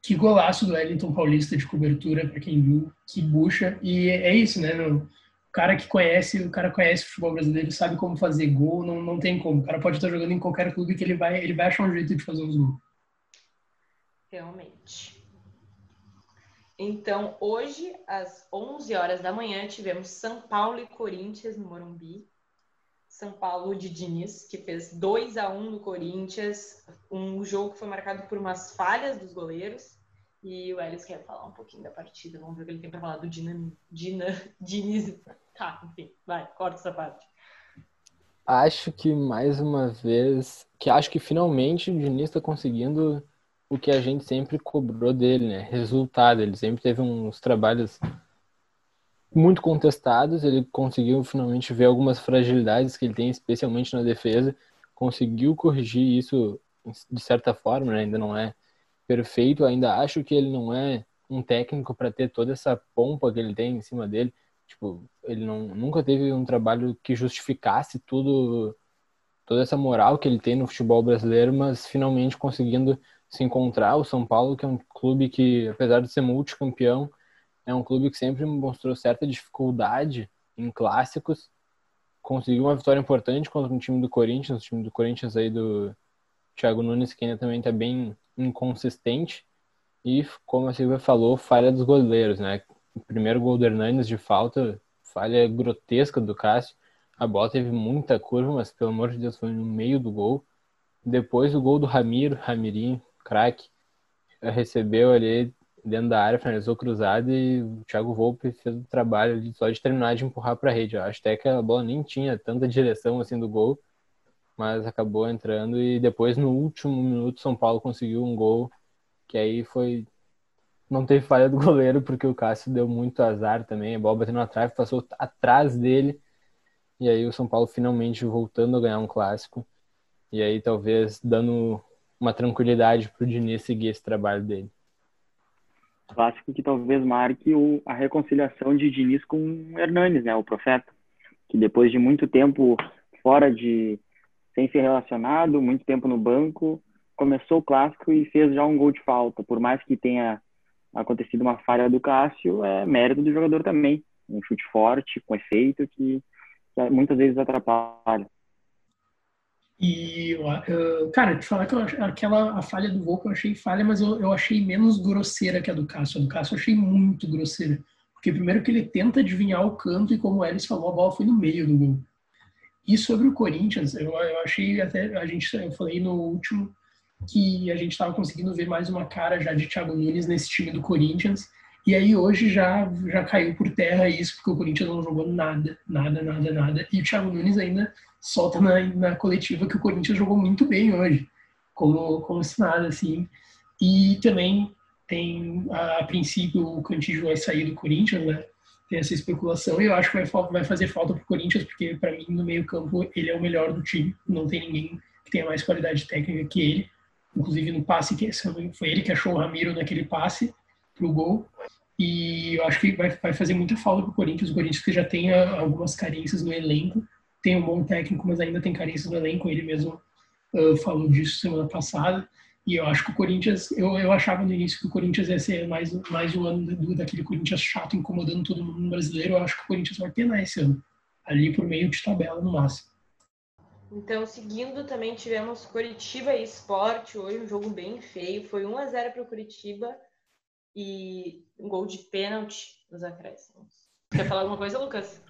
Que golaço do Wellington Paulista de cobertura, para quem viu, que bucha. E é isso, né? o cara que conhece, o cara conhece o futebol brasileiro, sabe como fazer gol, não, não tem como. O cara pode estar jogando em qualquer clube que ele vai, ele vai achar um jeito de fazer uns gols. Realmente. Então, hoje, às 11 horas da manhã, tivemos São Paulo e Corinthians no Morumbi. São Paulo de Diniz, que fez 2 a 1 no Corinthians, um jogo que foi marcado por umas falhas dos goleiros. E o Elis quer falar um pouquinho da partida. Vamos ver o que ele tem para falar do Dina, Dina, Diniz. Tá, enfim, vai, corta essa parte. Acho que mais uma vez, que acho que finalmente o Diniz está conseguindo o que a gente sempre cobrou dele, né? Resultado. Ele sempre teve uns trabalhos muito contestados. Ele conseguiu finalmente ver algumas fragilidades que ele tem, especialmente na defesa. Conseguiu corrigir isso de certa forma, né? ainda não é perfeito. Ainda acho que ele não é um técnico para ter toda essa pompa que ele tem em cima dele. Tipo, ele não, nunca teve um trabalho que justificasse tudo, toda essa moral que ele tem no futebol brasileiro, mas finalmente conseguindo se encontrar. O São Paulo, que é um clube que, apesar de ser multicampeão, é um clube que sempre mostrou certa dificuldade em clássicos. Conseguiu uma vitória importante contra um time do Corinthians, o time do Corinthians aí do Thiago Nunes, que ainda também está bem inconsistente. E, como a Silvia falou, falha dos goleiros, né? O primeiro gol do Hernandes de falta, falha grotesca do Cássio. A bola teve muita curva, mas pelo amor de Deus foi no meio do gol. Depois o gol do Ramiro, Ramirinho, craque, recebeu ali dentro da área, finalizou cruzado e o Thiago Volpe fez o trabalho só de terminar de empurrar para a rede. Eu acho até que a bola nem tinha tanta direção assim do gol, mas acabou entrando. E depois no último minuto São Paulo conseguiu um gol que aí foi não teve falha do goleiro porque o Cássio deu muito azar também, a bola bateu na trave, passou atrás dele. E aí o São Paulo finalmente voltando a ganhar um clássico. E aí talvez dando uma tranquilidade para o Diniz seguir esse trabalho dele. Clássico que talvez marque o, a reconciliação de Diniz com Hernanes, né, o profeta, que depois de muito tempo fora de sem ser relacionado, muito tempo no banco, começou o clássico e fez já um gol de falta. Por mais que tenha acontecido uma falha do Cássio, é mérito do jogador também. Um chute forte, com efeito, que, que muitas vezes atrapalha. E, cara, te falar que eu, aquela a falha do Volco eu achei falha, mas eu, eu achei menos grosseira que a do Cássio. A do Cássio eu achei muito grosseira. Porque primeiro que ele tenta adivinhar o canto e como o Ellis falou, a bola foi no meio do gol. E sobre o Corinthians, eu, eu achei até, a gente, eu falei no último que a gente estava conseguindo ver mais uma cara já de Thiago Nunes nesse time do Corinthians. E aí hoje já, já caiu por terra isso, porque o Corinthians não jogou nada, nada, nada, nada. E o Thiago Nunes ainda solta na, na coletiva que o Corinthians jogou muito bem hoje, como, como se nada, assim. E também tem, a, a princípio, o Cantillo vai sair do Corinthians, né? Tem essa especulação e eu acho que vai, vai fazer falta para o Corinthians, porque para mim, no meio-campo, ele é o melhor do time. Não tem ninguém que tenha mais qualidade técnica que ele. Inclusive no passe, que foi ele que achou o Ramiro naquele passe pro gol. E eu acho que vai, vai fazer muita falta para o Corinthians. O Corinthians que já tem algumas carências no elenco tem um bom técnico, mas ainda tem carências no elenco. Ele mesmo uh, falou disso semana passada. E eu acho que o Corinthians, eu, eu achava no início que o Corinthians ia ser mais, mais um ano do, daquele Corinthians chato, incomodando todo mundo no brasileiro. Eu acho que o Corinthians vai penar esse ano, ali por meio de tabela no máximo. Então, seguindo, também tivemos Curitiba e Esporte hoje, um jogo bem feio. Foi 1 a 0 para o Curitiba e um gol de pênalti nos acréscimos. Quer falar alguma coisa, Lucas?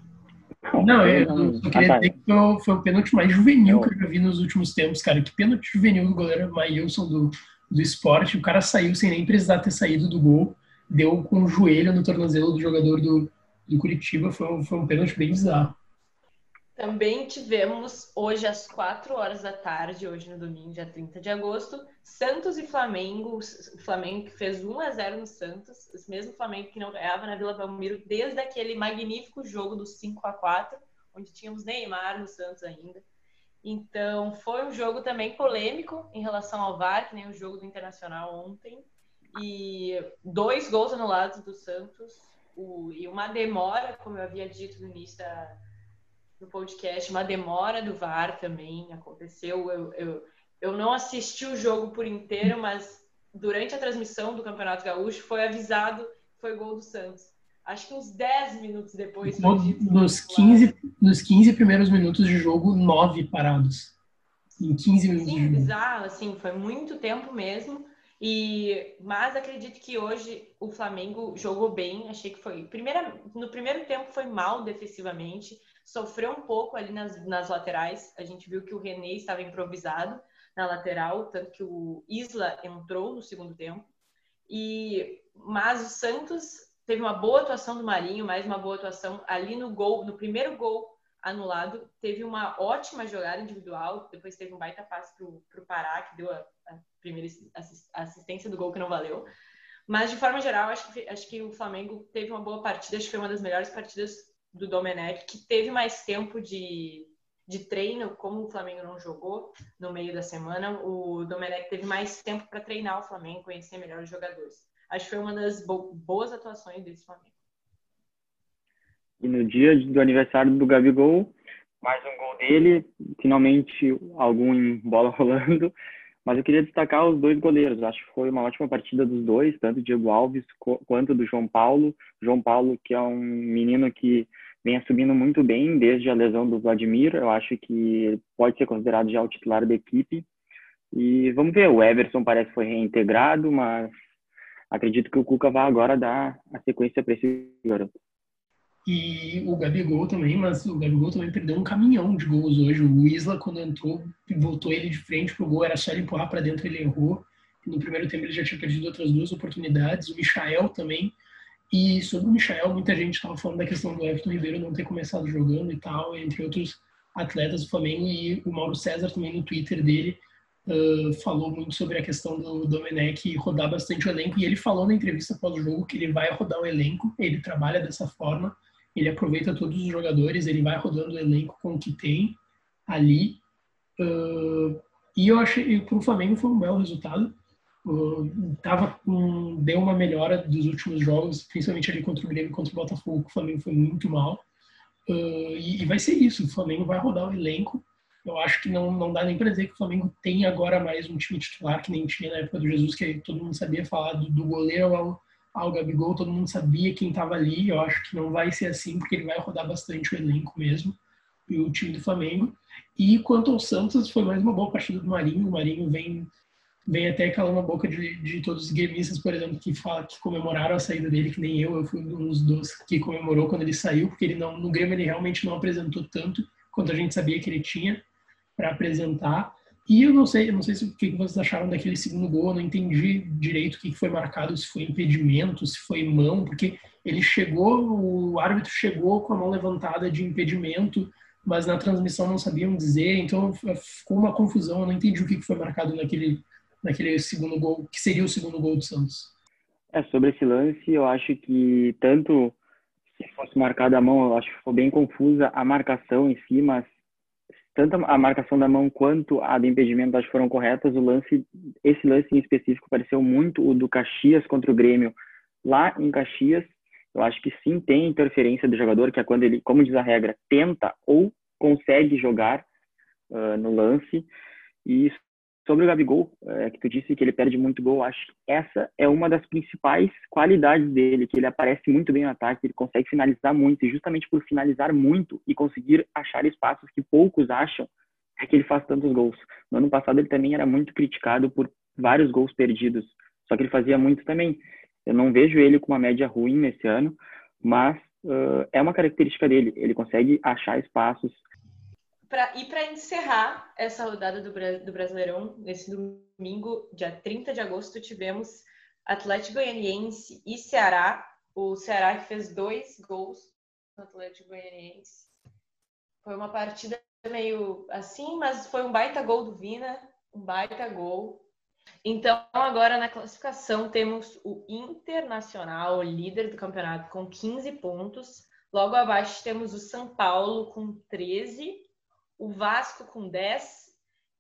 Não, eu, eu só queria dizer que foi, foi o pênalti mais juvenil que eu já vi nos últimos tempos, cara. Que pênalti juvenil do goleiro Maílson do, do esporte. O cara saiu sem nem precisar ter saído do gol. Deu com o joelho no tornozelo do jogador do, do Curitiba. Foi foi um pênalti bem bizarro. Também tivemos hoje às 4 horas da tarde, hoje no domingo, dia 30 de agosto, Santos e Flamengo. O Flamengo que fez 1 a 0 no Santos, esse mesmo Flamengo que não ganhava na Vila Belmiro desde aquele magnífico jogo do 5 a 4, onde tínhamos Neymar no Santos ainda. Então, foi um jogo também polêmico em relação ao VAR, que nem o jogo do Internacional ontem. E dois gols anulados do Santos o, e uma demora, como eu havia dito no início da, do podcast, uma demora do VAR também aconteceu. Eu, eu, eu não assisti o jogo por inteiro, mas durante a transmissão do Campeonato Gaúcho foi avisado que foi gol do Santos. Acho que uns 10 minutos depois. No, nos, 15, nos 15 primeiros minutos de jogo, 9 parados. Em 15 minutos. Sim, bizarro, assim, foi muito tempo mesmo. E, mas acredito que hoje o Flamengo jogou bem. Achei que foi. Primeira, no primeiro tempo foi mal defensivamente, sofreu um pouco ali nas, nas laterais. A gente viu que o René estava improvisado na lateral, tanto que o Isla entrou no segundo tempo. E mas o Santos teve uma boa atuação do Marinho, mais uma boa atuação ali no gol, no primeiro gol anulado, teve uma ótima jogada individual, depois teve um baita passe para o Pará, que deu a, a primeira assistência do gol que não valeu. Mas, de forma geral, acho que, acho que o Flamengo teve uma boa partida, acho que foi uma das melhores partidas do Domenech, que teve mais tempo de, de treino, como o Flamengo não jogou no meio da semana, o Domenech teve mais tempo para treinar o Flamengo, conhecer melhor os jogadores. Acho que foi uma das bo boas atuações desse Flamengo. E no dia do aniversário do Gabigol, mais um gol dele, finalmente algum em bola rolando. Mas eu queria destacar os dois goleiros. Acho que foi uma ótima partida dos dois, tanto Diego Alves quanto do João Paulo. João Paulo, que é um menino que vem assumindo muito bem desde a lesão do Vladimir. Eu acho que pode ser considerado já o titular da equipe. E vamos ver, o Everson parece que foi reintegrado, mas acredito que o Cuca vai agora dar a sequência para esse garoto. E o Gabigol também, mas o Gabigol também perdeu um caminhão de gols hoje. O Isla, quando entrou, voltou ele de frente pro gol, era só ele empurrar para dentro, ele errou. No primeiro tempo ele já tinha perdido outras duas oportunidades. O Michael também. E sobre o Michael, muita gente estava falando da questão do Everton Ribeiro não ter começado jogando e tal, entre outros atletas do Flamengo. E o Mauro César também no Twitter dele uh, falou muito sobre a questão do Domenech rodar bastante o elenco. E ele falou na entrevista pós-jogo que ele vai rodar o elenco, ele trabalha dessa forma ele aproveita todos os jogadores, ele vai rodando o elenco com o que tem ali. Uh, e eu achei para o Flamengo foi um belo resultado. Uh, tava com, deu uma melhora dos últimos jogos, principalmente ali contra o Grêmio, contra o Botafogo, o Flamengo foi muito mal. Uh, e, e, vai ser isso, o Flamengo vai rodar o elenco. Eu acho que não, não dá nem para dizer que o Flamengo tem agora mais um time titular que nem tinha na época do Jesus, que todo mundo sabia falar do, do goleiro ao, ao Gabigol, todo mundo sabia quem estava ali. Eu acho que não vai ser assim, porque ele vai rodar bastante o elenco mesmo, e o time do Flamengo. E quanto ao Santos, foi mais uma boa partida do Marinho. O Marinho vem, vem até calando a boca de, de todos os gremistas, por exemplo, que, fala, que comemoraram a saída dele, que nem eu. Eu fui um dos que comemorou quando ele saiu, porque ele não, no Grêmio ele realmente não apresentou tanto quanto a gente sabia que ele tinha para apresentar. E eu não sei, eu não sei se, o que vocês acharam daquele segundo gol, eu não entendi direito o que foi marcado, se foi impedimento, se foi mão, porque ele chegou, o árbitro chegou com a mão levantada de impedimento, mas na transmissão não sabiam dizer, então ficou uma confusão, eu não entendi o que foi marcado naquele, naquele segundo gol, que seria o segundo gol do Santos. É, sobre esse lance, eu acho que tanto se fosse marcada a mão, eu acho que ficou bem confusa a marcação em si, mas tanto a marcação da mão quanto a do impedimento acho que foram corretas. O lance, esse lance em específico pareceu muito o do Caxias contra o Grêmio lá em Caxias. Eu acho que sim tem interferência do jogador, que é quando ele, como diz a regra, tenta ou consegue jogar uh, no lance. E Sobre o Gabigol, é, que tu disse que ele perde muito gol, acho que essa é uma das principais qualidades dele, que ele aparece muito bem no ataque, ele consegue finalizar muito, e justamente por finalizar muito e conseguir achar espaços que poucos acham, é que ele faz tantos gols. No ano passado ele também era muito criticado por vários gols perdidos, só que ele fazia muito também. Eu não vejo ele com uma média ruim nesse ano, mas uh, é uma característica dele, ele consegue achar espaços, Pra, e para encerrar essa rodada do, do Brasileirão, nesse domingo, dia 30 de agosto, tivemos Atlético Goianiense e Ceará. O Ceará que fez dois gols no Atlético Goianiense. Foi uma partida meio assim, mas foi um baita gol do Vina, um baita gol. Então, agora na classificação temos o Internacional, líder do campeonato, com 15 pontos. Logo abaixo temos o São Paulo com 13 o Vasco com 10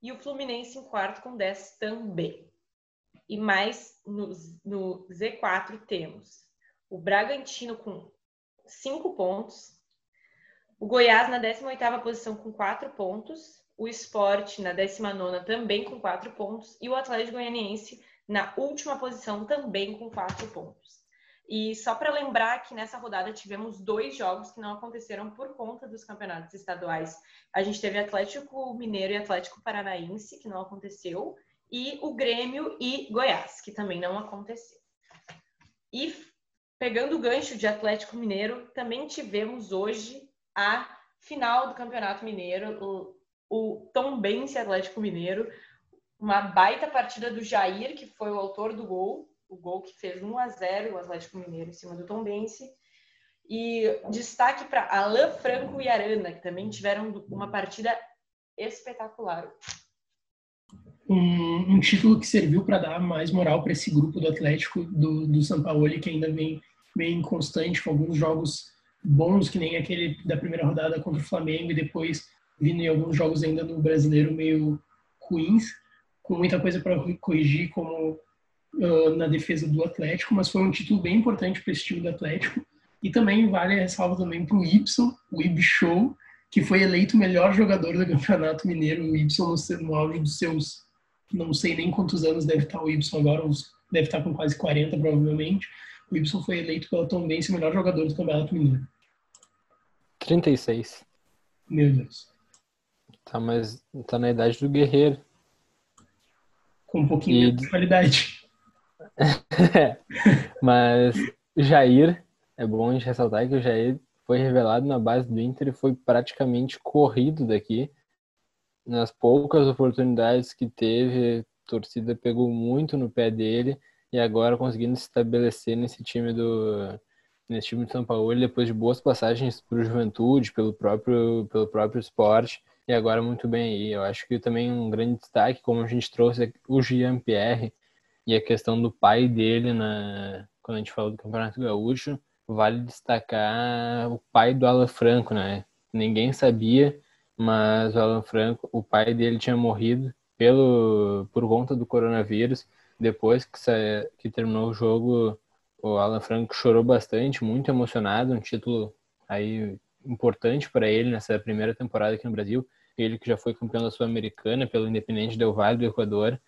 e o Fluminense em quarto com 10 também. E mais no, no Z4 temos o Bragantino com 5 pontos, o Goiás na 18ª posição com 4 pontos, o Sport na 19ª também com 4 pontos e o Atlético Goianiense na última posição também com 4 pontos. E só para lembrar que nessa rodada tivemos dois jogos que não aconteceram por conta dos campeonatos estaduais. A gente teve Atlético Mineiro e Atlético Paranaense, que não aconteceu, e o Grêmio e Goiás, que também não aconteceu. E pegando o gancho de Atlético Mineiro, também tivemos hoje a final do Campeonato Mineiro, o, o Tombense Atlético Mineiro, uma baita partida do Jair, que foi o autor do gol, o gol que fez 1 a 0 o Atlético Mineiro em cima do Tombense. E destaque para Alain Franco e Arana, que também tiveram uma partida espetacular. Um, um título que serviu para dar mais moral para esse grupo do Atlético do, do São Paulo, que ainda vem bem constante, com alguns jogos bons, que nem aquele da primeira rodada contra o Flamengo, e depois vindo em alguns jogos ainda no brasileiro meio ruins, com muita coisa para corrigir, como uh, na defesa do Atlético, mas foi um título bem importante para esse time do Atlético. E também vale a ressalva também para o Ibson, o Ib Show, que foi eleito o melhor jogador do Campeonato Mineiro. O Ibson no, no auge dos seus, não sei nem quantos anos deve estar o Ibson agora, deve estar com quase 40 provavelmente. O Ibson foi eleito pela Tombense o melhor jogador do Campeonato Mineiro. 36. Meu Deus. Tá, mas tá na idade do guerreiro. Com um pouquinho e... de qualidade. Mas Jair, é bom a gente ressaltar que o Jair foi revelado na base do Inter e foi praticamente corrido daqui. Nas poucas oportunidades que teve, a torcida pegou muito no pé dele e agora conseguindo se estabelecer nesse time do nesse time de São Paulo depois de boas passagens para o Juventude, pelo próprio pelo próprio esporte e agora muito bem aí. Eu acho que também um grande destaque, como a gente trouxe o Jean Pierre, e a questão do pai dele, na, quando a gente falou do Campeonato Gaúcho, vale destacar o pai do Alan Franco, né? Ninguém sabia, mas o Alan Franco, o pai dele tinha morrido pelo, por conta do coronavírus. Depois que, que terminou o jogo, o Alan Franco chorou bastante, muito emocionado, um título aí importante para ele nessa primeira temporada aqui no Brasil. Ele que já foi campeão da Sul-Americana pelo Independente Del Valle do Equador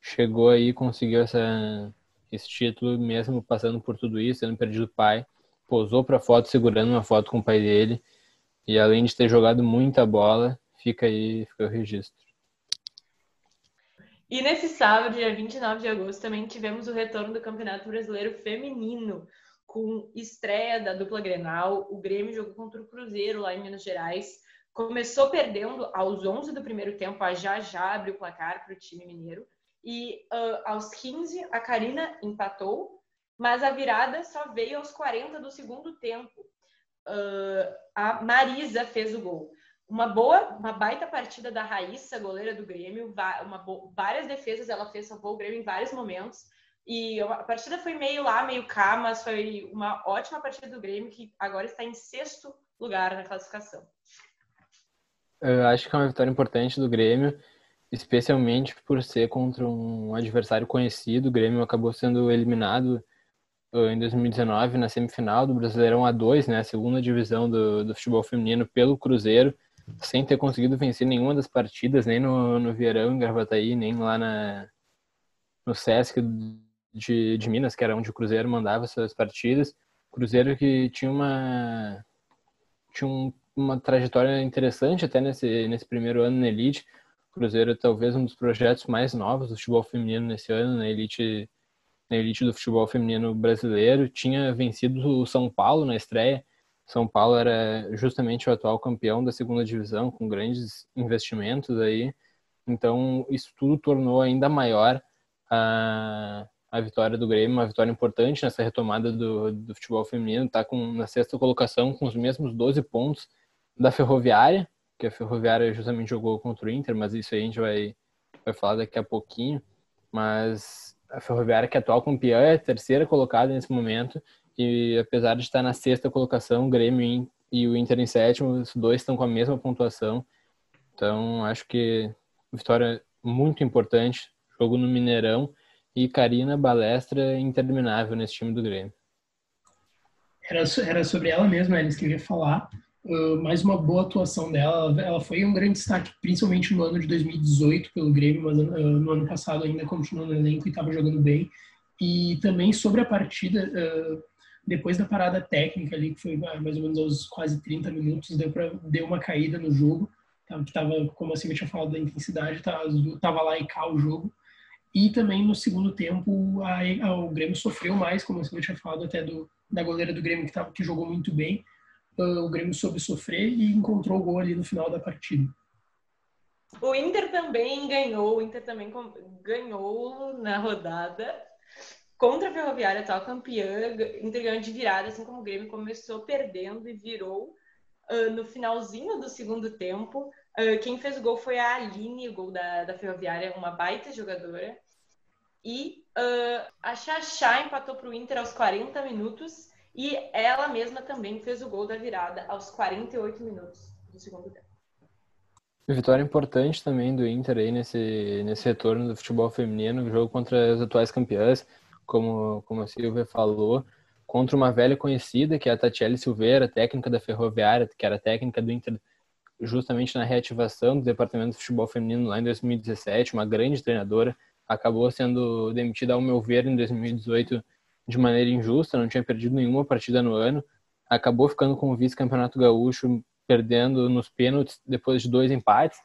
chegou aí conseguiu essa, esse título, mesmo passando por tudo isso, tendo perdido o pai. Posou para foto, segurando uma foto com o pai dele. E além de ter jogado muita bola, fica aí, fica o registro. E nesse sábado, dia 29 de agosto, também tivemos o retorno do Campeonato Brasileiro Feminino, com estreia da dupla Grenal. O Grêmio jogou contra o Cruzeiro lá em Minas Gerais. Começou perdendo aos 11 do primeiro tempo, a já já abriu o placar para o time mineiro. E uh, aos 15, a Karina empatou, mas a virada só veio aos 40 do segundo tempo. Uh, a Marisa fez o gol. Uma boa, uma baita partida da Raíssa, goleira do Grêmio. Várias defesas ela fez, salvou o Grêmio em vários momentos. E a partida foi meio lá, meio cá, mas foi uma ótima partida do Grêmio, que agora está em sexto lugar na classificação. Eu acho que é uma vitória importante do Grêmio especialmente por ser contra um adversário conhecido. O Grêmio acabou sendo eliminado uh, em 2019 na semifinal do Brasileirão A2, né, a segunda divisão do, do futebol feminino, pelo Cruzeiro, sem ter conseguido vencer nenhuma das partidas, nem no, no Vieirão, em Gravataí, nem lá na, no Sesc de, de Minas, que era onde o Cruzeiro mandava suas partidas. Cruzeiro que tinha uma tinha um, uma trajetória interessante até nesse, nesse primeiro ano na Elite, Cruzeiro talvez um dos projetos mais novos do futebol feminino nesse ano, na elite, na elite do futebol feminino brasileiro. Tinha vencido o São Paulo na estreia. São Paulo era justamente o atual campeão da segunda divisão, com grandes investimentos aí. Então, isso tudo tornou ainda maior a, a vitória do Grêmio, uma vitória importante nessa retomada do, do futebol feminino. Está na sexta colocação com os mesmos 12 pontos da Ferroviária, que a Ferroviária justamente jogou contra o Inter, mas isso aí a gente vai, vai falar daqui a pouquinho. Mas a Ferroviária, que é atual campeã, é a terceira colocada nesse momento, e apesar de estar na sexta colocação, o Grêmio e o Inter em sétimo, os dois estão com a mesma pontuação. Então, acho que vitória muito importante, jogo no Mineirão, e Karina Balestra interminável nesse time do Grêmio. Era, era sobre ela mesma, eles queriam falar. Uh, mais uma boa atuação dela. Ela foi um grande destaque, principalmente no ano de 2018 pelo Grêmio, mas uh, no ano passado ainda continuou no elenco e estava jogando bem. E também sobre a partida, uh, depois da parada técnica ali, que foi mais ou menos aos quase 30 minutos, deu, pra, deu uma caída no jogo, que estava, como assim eu tinha falado da intensidade, estava lá e cá o jogo. E também no segundo tempo a, a, o Grêmio sofreu mais, como eu tinha falado até do, da goleira do Grêmio que, tava, que jogou muito bem. Uh, o Grêmio soube sofrer e encontrou o gol ali no final da partida. O Inter também ganhou, o Inter também ganhou na rodada contra a Ferroviária, atual campeã, Inter de virada, assim como o Grêmio começou perdendo e virou uh, no finalzinho do segundo tempo. Uh, quem fez o gol foi a Aline, o gol da, da Ferroviária, uma baita jogadora. E uh, a Xaxá empatou para o Inter aos 40 minutos e ela mesma também fez o gol da virada aos 48 minutos do segundo tempo. Vitória importante também do Inter aí nesse, nesse retorno do futebol feminino, jogo contra as atuais campeãs como, como a Silvia falou, contra uma velha conhecida, que é a Tatiele Silveira, técnica da Ferroviária, que era técnica do Inter justamente na reativação do Departamento de Futebol Feminino lá em 2017, uma grande treinadora, acabou sendo demitida, ao meu ver, em 2018 de maneira injusta, não tinha perdido nenhuma partida no ano, acabou ficando com o vice-campeonato gaúcho, perdendo nos pênaltis depois de dois empates,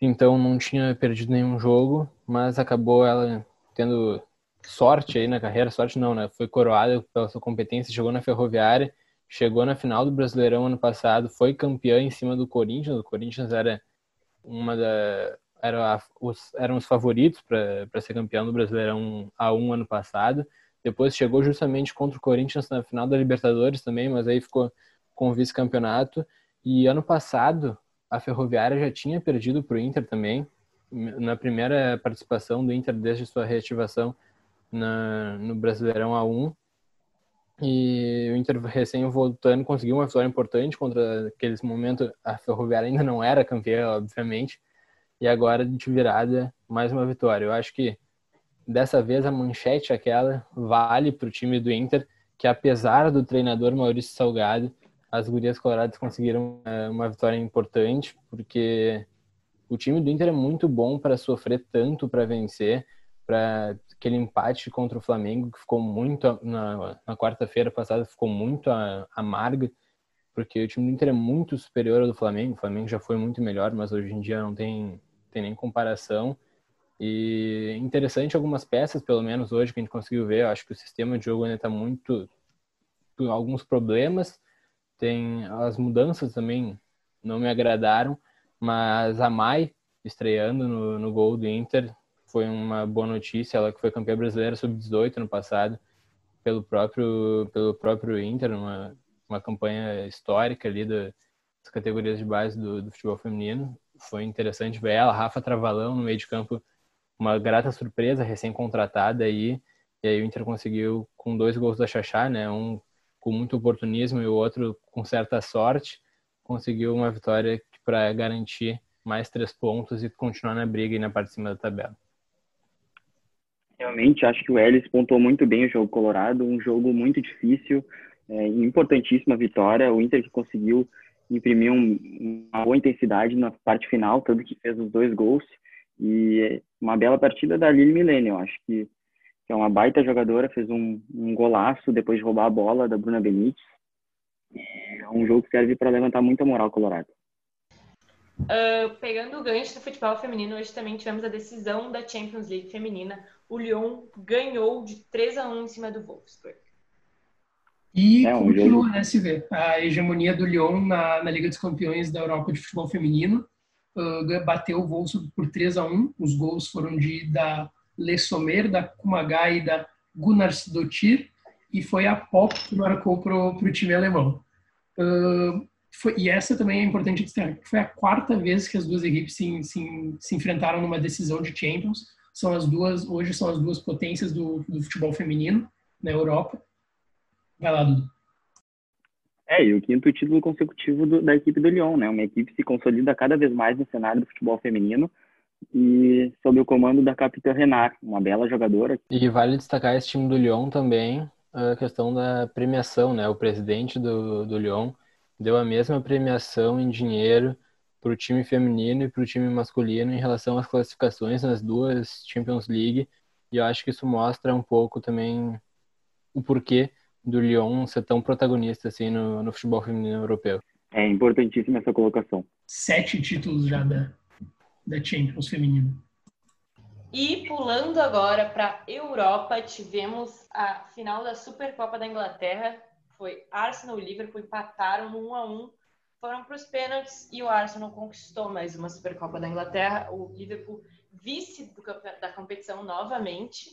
então não tinha perdido nenhum jogo, mas acabou ela tendo sorte aí na carreira, sorte não, né? Foi coroada pela sua competência, chegou na Ferroviária, chegou na final do Brasileirão ano passado, foi campeã em cima do Corinthians. O Corinthians era uma da era os, eram os favoritos para ser campeão do Brasileirão a um ano passado. Depois chegou justamente contra o Corinthians na final da Libertadores também, mas aí ficou com o vice-campeonato. E ano passado a Ferroviária já tinha perdido para o Inter também. Na primeira participação do Inter desde sua reativação, na, no Brasileirão A1. E o Inter recém voltando conseguiu uma vitória importante contra aqueles momentos. A Ferroviária ainda não era campeã, obviamente. E agora de virada, mais uma vitória. Eu acho que dessa vez a manchete aquela vale para o time do Inter, que apesar do treinador Maurício Salgado, as gurias coloradas conseguiram é, uma vitória importante, porque o time do Inter é muito bom para sofrer tanto para vencer para aquele empate contra o Flamengo que ficou muito na, na quarta-feira passada ficou muito amarga porque o time do Inter é muito superior ao do Flamengo. O Flamengo já foi muito melhor mas hoje em dia não tem tem nem comparação e interessante algumas peças pelo menos hoje que a gente conseguiu ver. Eu acho que o sistema de jogo ainda está muito alguns problemas. Tem as mudanças também não me agradaram mas a Mai estreando no, no gol do Inter foi uma boa notícia, ela que foi campeã brasileira sub-18 no passado pelo próprio pelo próprio Inter, uma, uma campanha histórica ali das categorias de base do, do futebol feminino. Foi interessante ver ela, Rafa Travalão no meio de campo, uma grata surpresa, recém-contratada aí, e aí o Inter conseguiu com dois gols da Xaxá, né, um com muito oportunismo e o outro com certa sorte, conseguiu uma vitória para garantir mais três pontos e continuar na briga e na parte de cima da tabela. Realmente, acho que o Ellis pontuou muito bem o jogo colorado, um jogo muito difícil, é, importantíssima vitória. O Inter que conseguiu imprimir um, uma boa intensidade na parte final, tanto que fez os dois gols. E uma bela partida da Lili Milênio, acho que, que, é uma baita jogadora, fez um, um, golaço depois de roubar a bola da Bruna Benítez. É um jogo que serve para levantar muita moral colorado. Uh, pegando o gancho do futebol feminino, hoje também tivemos a decisão da Champions League feminina. O Lyon ganhou de 3 a 1 em cima do Wolfsburg. E é um continua, né, se vê, a hegemonia do Lyon na, na Liga dos Campeões da Europa de Futebol Feminino. Uh, bateu o Wolfsburg por 3 a 1 Os gols foram de da Le Sommer, da Kumaga e da Gunnarsdottir. E foi a Pop que marcou para o time alemão. Uh, foi, e essa também é importante destacar, foi a quarta vez que as duas equipes se, se, se, enfrentaram numa decisão de Champions. São as duas, hoje são as duas potências do, do futebol feminino na Europa. Vai lá, Dudu. É, e o quinto título consecutivo do, da equipe do Lyon, né? Uma equipe que se consolida cada vez mais no cenário do futebol feminino e sob o comando da capitã Renard, uma bela jogadora. E vale destacar esse time do Lyon também, a questão da premiação, né? O presidente do, do Lyon deu a mesma premiação em dinheiro para o time feminino e para o time masculino em relação às classificações nas duas Champions League. E eu acho que isso mostra um pouco também o porquê do Lyon ser tão protagonista assim no, no futebol feminino europeu. É importantíssima essa colocação. Sete títulos já da, da Champions feminino. E pulando agora para Europa, tivemos a final da Supercopa da Inglaterra. Foi Arsenal e Liverpool empataram no 1 a 1 foram para os pênaltis e o Arsenal conquistou mais uma Supercopa da Inglaterra. O Liverpool vice do, da competição novamente.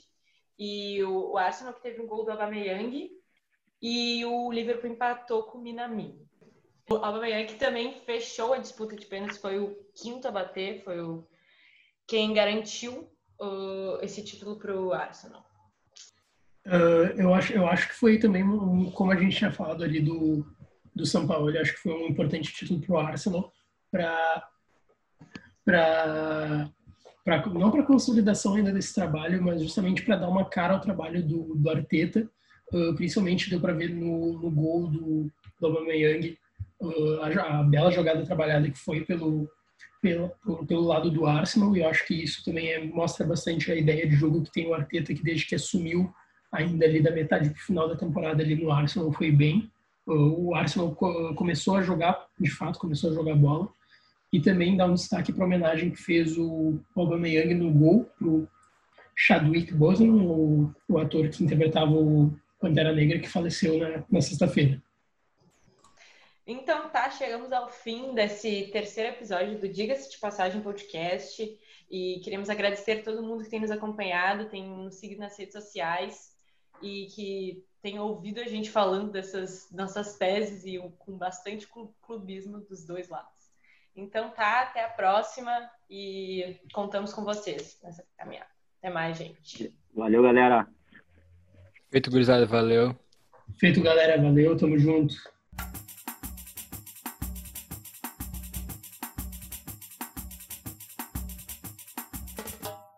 E o, o, Arsenal que teve um gol do Aubameyang e o Liverpool empatou com o Minamino. O Aubameyang também fechou a disputa de pênaltis, foi o quinto a bater, foi o quem garantiu uh, esse título para o Arsenal? Uh, eu, acho, eu acho que foi também, um, como a gente tinha falado ali do, do São Paulo, eu acho que foi um importante título para o Arsenal, para não para consolidação ainda desse trabalho, mas justamente para dar uma cara ao trabalho do, do Arteta, uh, principalmente deu para ver no, no gol do, do Aubameyang uh, a, a, bela jogada trabalhada que foi pelo pelo, pelo lado do Arsenal, e eu acho que isso também é, mostra bastante a ideia de jogo que tem o Arteta, que desde que assumiu, ainda ali da metade para final da temporada ali no Arsenal, foi bem. O Arsenal começou a jogar, de fato, começou a jogar bola. E também dá um destaque para a homenagem que fez o Aubameyang no gol para o Chadwick Boseman, o, o ator que interpretava o Pantera Negra, que faleceu na, na sexta-feira. Então tá, chegamos ao fim desse terceiro episódio do Diga-se de Passagem Podcast e queremos agradecer todo mundo que tem nos acompanhado, tem nos seguido nas redes sociais e que tem ouvido a gente falando dessas nossas teses e com bastante clubismo dos dois lados. Então tá, até a próxima e contamos com vocês nessa caminhada. Até mais, gente. Valeu, galera. Feito, gurizada, valeu. Feito, galera, valeu, tamo junto.